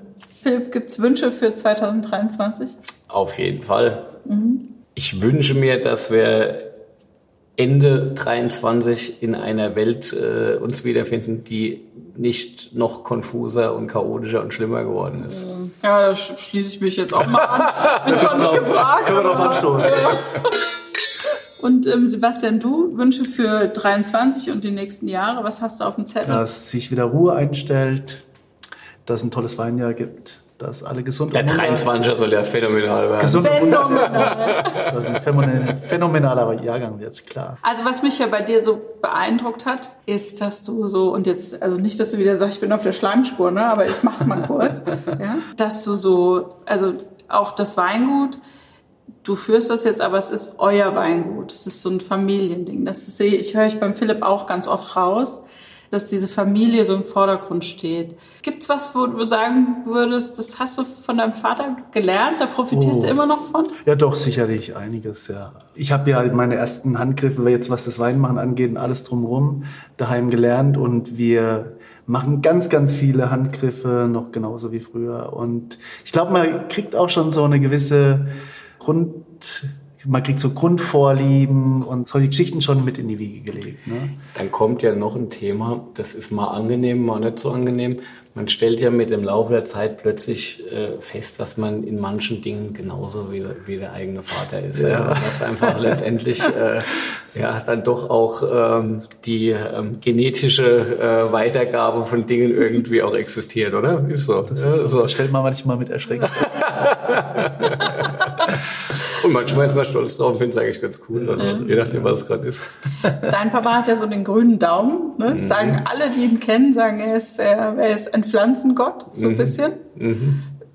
Philipp, gibt's Wünsche für 2023? Auf jeden Fall. Mhm. Ich wünsche mir, dass wir Ende 23 in einer Welt äh, uns wiederfinden, die nicht noch konfuser und chaotischer und schlimmer geworden ist. Ja, da sch- schließe ich mich jetzt auch mal an. Bin zwar nicht gefragt. Können wir drauf anstoßen. Und ähm, Sebastian, du Wünsche für 23 und die nächsten Jahre? Was hast du auf dem Zettel? Dass sich wieder Ruhe einstellt, dass es ein tolles Weinjahr gibt, dass alle gesund Der und munter- 23er soll ja phänomenal werden. gesund. Phänomenal. dass es ein phänomen- phänomenaler Jahrgang wird, klar. Also was mich ja bei dir so beeindruckt hat, ist, dass du so, und jetzt, also nicht, dass du wieder sagst, ich bin auf der Schleimspur, ne, aber ich mach's mal kurz, ja, dass du so, also auch das Weingut, du führst das jetzt, aber es ist euer Weingut. Es ist so ein Familiending. Das sehe ich, höre ich beim Philipp auch ganz oft raus, dass diese Familie so im Vordergrund steht. Gibt's was, wo du sagen würdest, das hast du von deinem Vater gelernt, da profitierst Oh. du immer noch von? Ja, doch, sicherlich einiges, ja. Ich habe ja halt meine ersten Handgriffe, jetzt was das Weinmachen angeht und alles drumherum, daheim gelernt und wir machen ganz, ganz viele Handgriffe noch genauso wie früher. Und ich glaube, man kriegt auch schon so eine gewisse Grund, man kriegt so Grundvorlieben und solche Geschichten schon mit in die Wiege gelegt. Ne? Dann kommt ja noch ein Thema, das ist mal angenehm, mal nicht so angenehm. Man stellt ja mit dem Laufe der Zeit plötzlich äh, fest, dass man in manchen Dingen genauso wie, wie der eigene Vater ist. Ja. Ja. Dass einfach letztendlich äh, ja dann doch auch ähm, die ähm, genetische äh, Weitergabe von Dingen irgendwie auch existiert, oder? Ist so. Das, ist so. das stellt man manchmal mit Erschrecken fest. Und manchmal ist man stolz drauf und findet es eigentlich ganz cool, also, je nachdem, was es gerade ist. Dein Papa hat ja so den grünen Daumen. Ne? Mhm. Sagen alle, die ihn kennen, sagen, er ist, er, ist ein Pflanzengott, so Mhm. ein bisschen.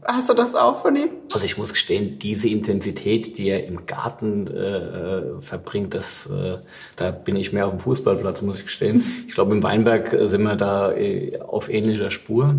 Hast du das auch von ihm? Also ich muss gestehen, diese Intensität, die er im Garten äh, äh, verbringt, das, äh, da bin ich mehr auf dem Fußballplatz, muss ich gestehen. Ich glaube, im Weinberg äh, sind wir da äh, auf ähnlicher Spur.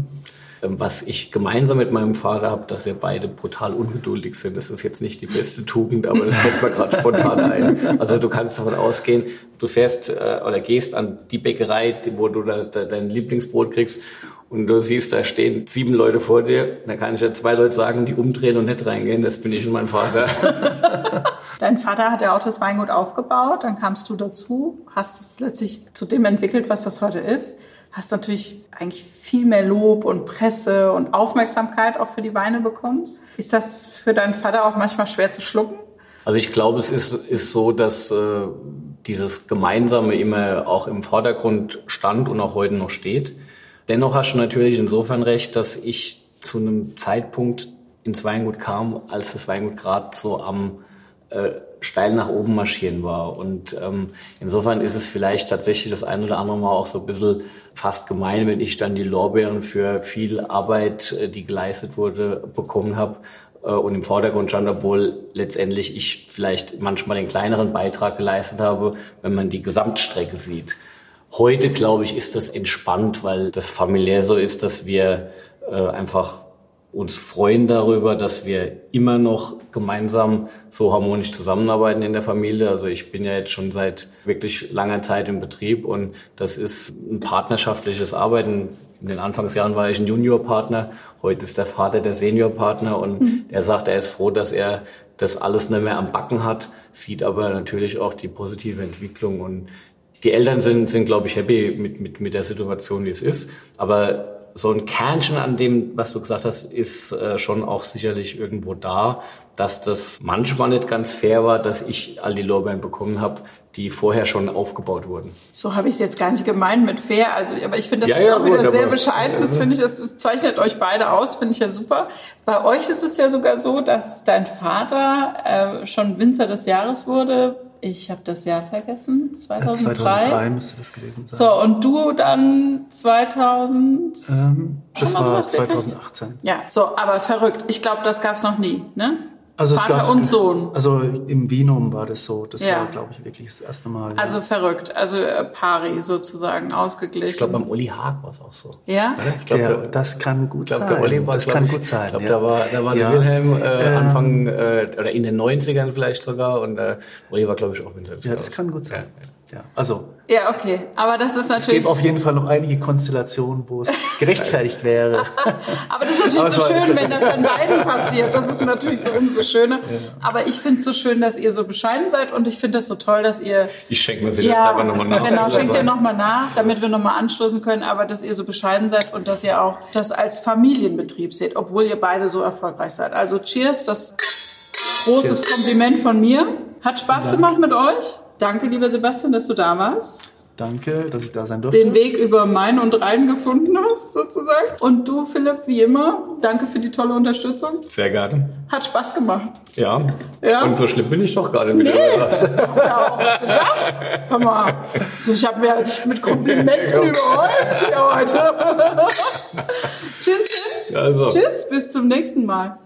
Ähm, Was ich gemeinsam mit meinem Vater habe, dass wir beide brutal ungeduldig sind. Das ist jetzt nicht die beste Tugend, aber das fällt mir gerade spontan ein. Also du kannst davon ausgehen, du fährst äh, oder gehst an die Bäckerei, wo du da, da, dein Lieblingsbrot kriegst und du siehst, da stehen sieben Leute vor dir. Da kann ich ja zwei Leute sagen, die umdrehen und nicht reingehen. Das bin ich und mein Vater. Dein Vater hat ja auch das Weingut aufgebaut, dann kamst du dazu, hast es letztlich zu dem entwickelt, was das heute ist. Hast natürlich eigentlich viel mehr Lob und Presse und Aufmerksamkeit auch für die Weine bekommen. Ist das für deinen Vater auch manchmal schwer zu schlucken? Also ich glaube, es ist, ist so, dass äh, dieses Gemeinsame immer auch im Vordergrund stand und auch heute noch steht. Dennoch hast du natürlich insofern recht, dass ich zu einem Zeitpunkt ins Weingut kam, als das Weingut gerade so am äh, steil nach oben marschieren war. Und ähm, insofern ist es vielleicht tatsächlich das ein oder andere Mal auch so ein bisschen fast gemein, wenn ich dann die Lorbeeren für viel Arbeit, äh, die geleistet wurde, bekommen habe äh, und im Vordergrund stand, obwohl letztendlich ich vielleicht manchmal den kleineren Beitrag geleistet habe, wenn man die Gesamtstrecke sieht. Heute, glaube ich, ist das entspannt, weil das familiär so ist, dass wir äh, einfach uns freuen darüber, dass wir immer noch gemeinsam so harmonisch zusammenarbeiten in der Familie. Also ich bin ja jetzt schon seit wirklich langer Zeit im Betrieb und das ist ein partnerschaftliches Arbeiten. In den Anfangsjahren war ich ein Juniorpartner, heute ist der Vater der Seniorpartner und mhm. er sagt, er ist froh, dass er das alles nicht mehr am Backen hat, sieht aber natürlich auch die positive Entwicklung und die Eltern sind, sind glaube ich, happy mit, mit, mit der Situation, wie es ist. Aber so ein Kernchen an dem, was du gesagt hast, ist äh, schon auch sicherlich irgendwo da, dass das manchmal nicht ganz fair war, dass ich all die Lorbeeren bekommen habe, die vorher schon aufgebaut wurden. So habe ich es jetzt gar nicht gemeint mit fair. Also, aber ich finde das ja, ja, auch gut, wieder sehr bescheiden. Das finde ich, das zeichnet euch beide aus. Finde ich ja super. Bei euch ist es ja sogar so, dass dein Vater äh, schon Winzer des Jahres wurde ich habe das Jahr vergessen. 2003. 2003 müsste das gewesen sein. So, und du dann 2000? Ähm, das war 2018. Ja, so, aber verrückt. Ich glaube, das gab es noch nie, ne? Also Vater es gab, und Sohn. Also im Vinum war das so. Das ja. war, glaube ich, wirklich das erste Mal. Ja. Also verrückt. Also äh, pari sozusagen ausgeglichen. Ich glaube, beim Uli Haag war es auch so. Ja? Ich glaub, der, das kann gut ich glaub, sein. Der Uli war, das kann ich, gut sein. Ich glaube, da war, da war ja. Wilhelm äh, ähm, Anfang äh, oder in den 90ern vielleicht sogar und äh, Uli war, glaube ich, auch Winter. Ja, das kann gut sein. Ja. Also. Ja, okay. Aber das ist natürlich. Es gibt auf jeden Fall noch einige Konstellationen, wo es gerechtfertigt wäre. Aber das ist natürlich so schön, wenn das an beiden passiert. Das ist natürlich so umso schöner. Ja. Aber ich finde es so schön, dass ihr so bescheiden seid und ich finde das so toll, dass ihr. Ich schenke mir sie ja, selber nochmal nach. Genau, schenkt ihr nochmal nach, damit wir nochmal anstoßen können. Aber dass ihr so bescheiden seid und dass ihr auch das als Familienbetrieb seht, obwohl ihr beide so erfolgreich seid. Also Cheers, das großes Cheers. Kompliment von mir. Hat Spaß gemacht mit euch. Danke, lieber Sebastian, dass du da warst. Danke, dass ich da sein durfte. Den Weg über Main und Rhein gefunden hast, sozusagen. Und du, Philipp, wie immer, danke für die tolle Unterstützung. Sehr gerne. Hat Spaß gemacht. Ja. ja. Und so schlimm bin ich doch gerade mit nee, das hab ja auch gesagt. Hör mal, so, ich habe mir halt mit Komplimenten überhäuft hier heute. tschüss, tschüss. Also. Tschüss, bis zum nächsten Mal.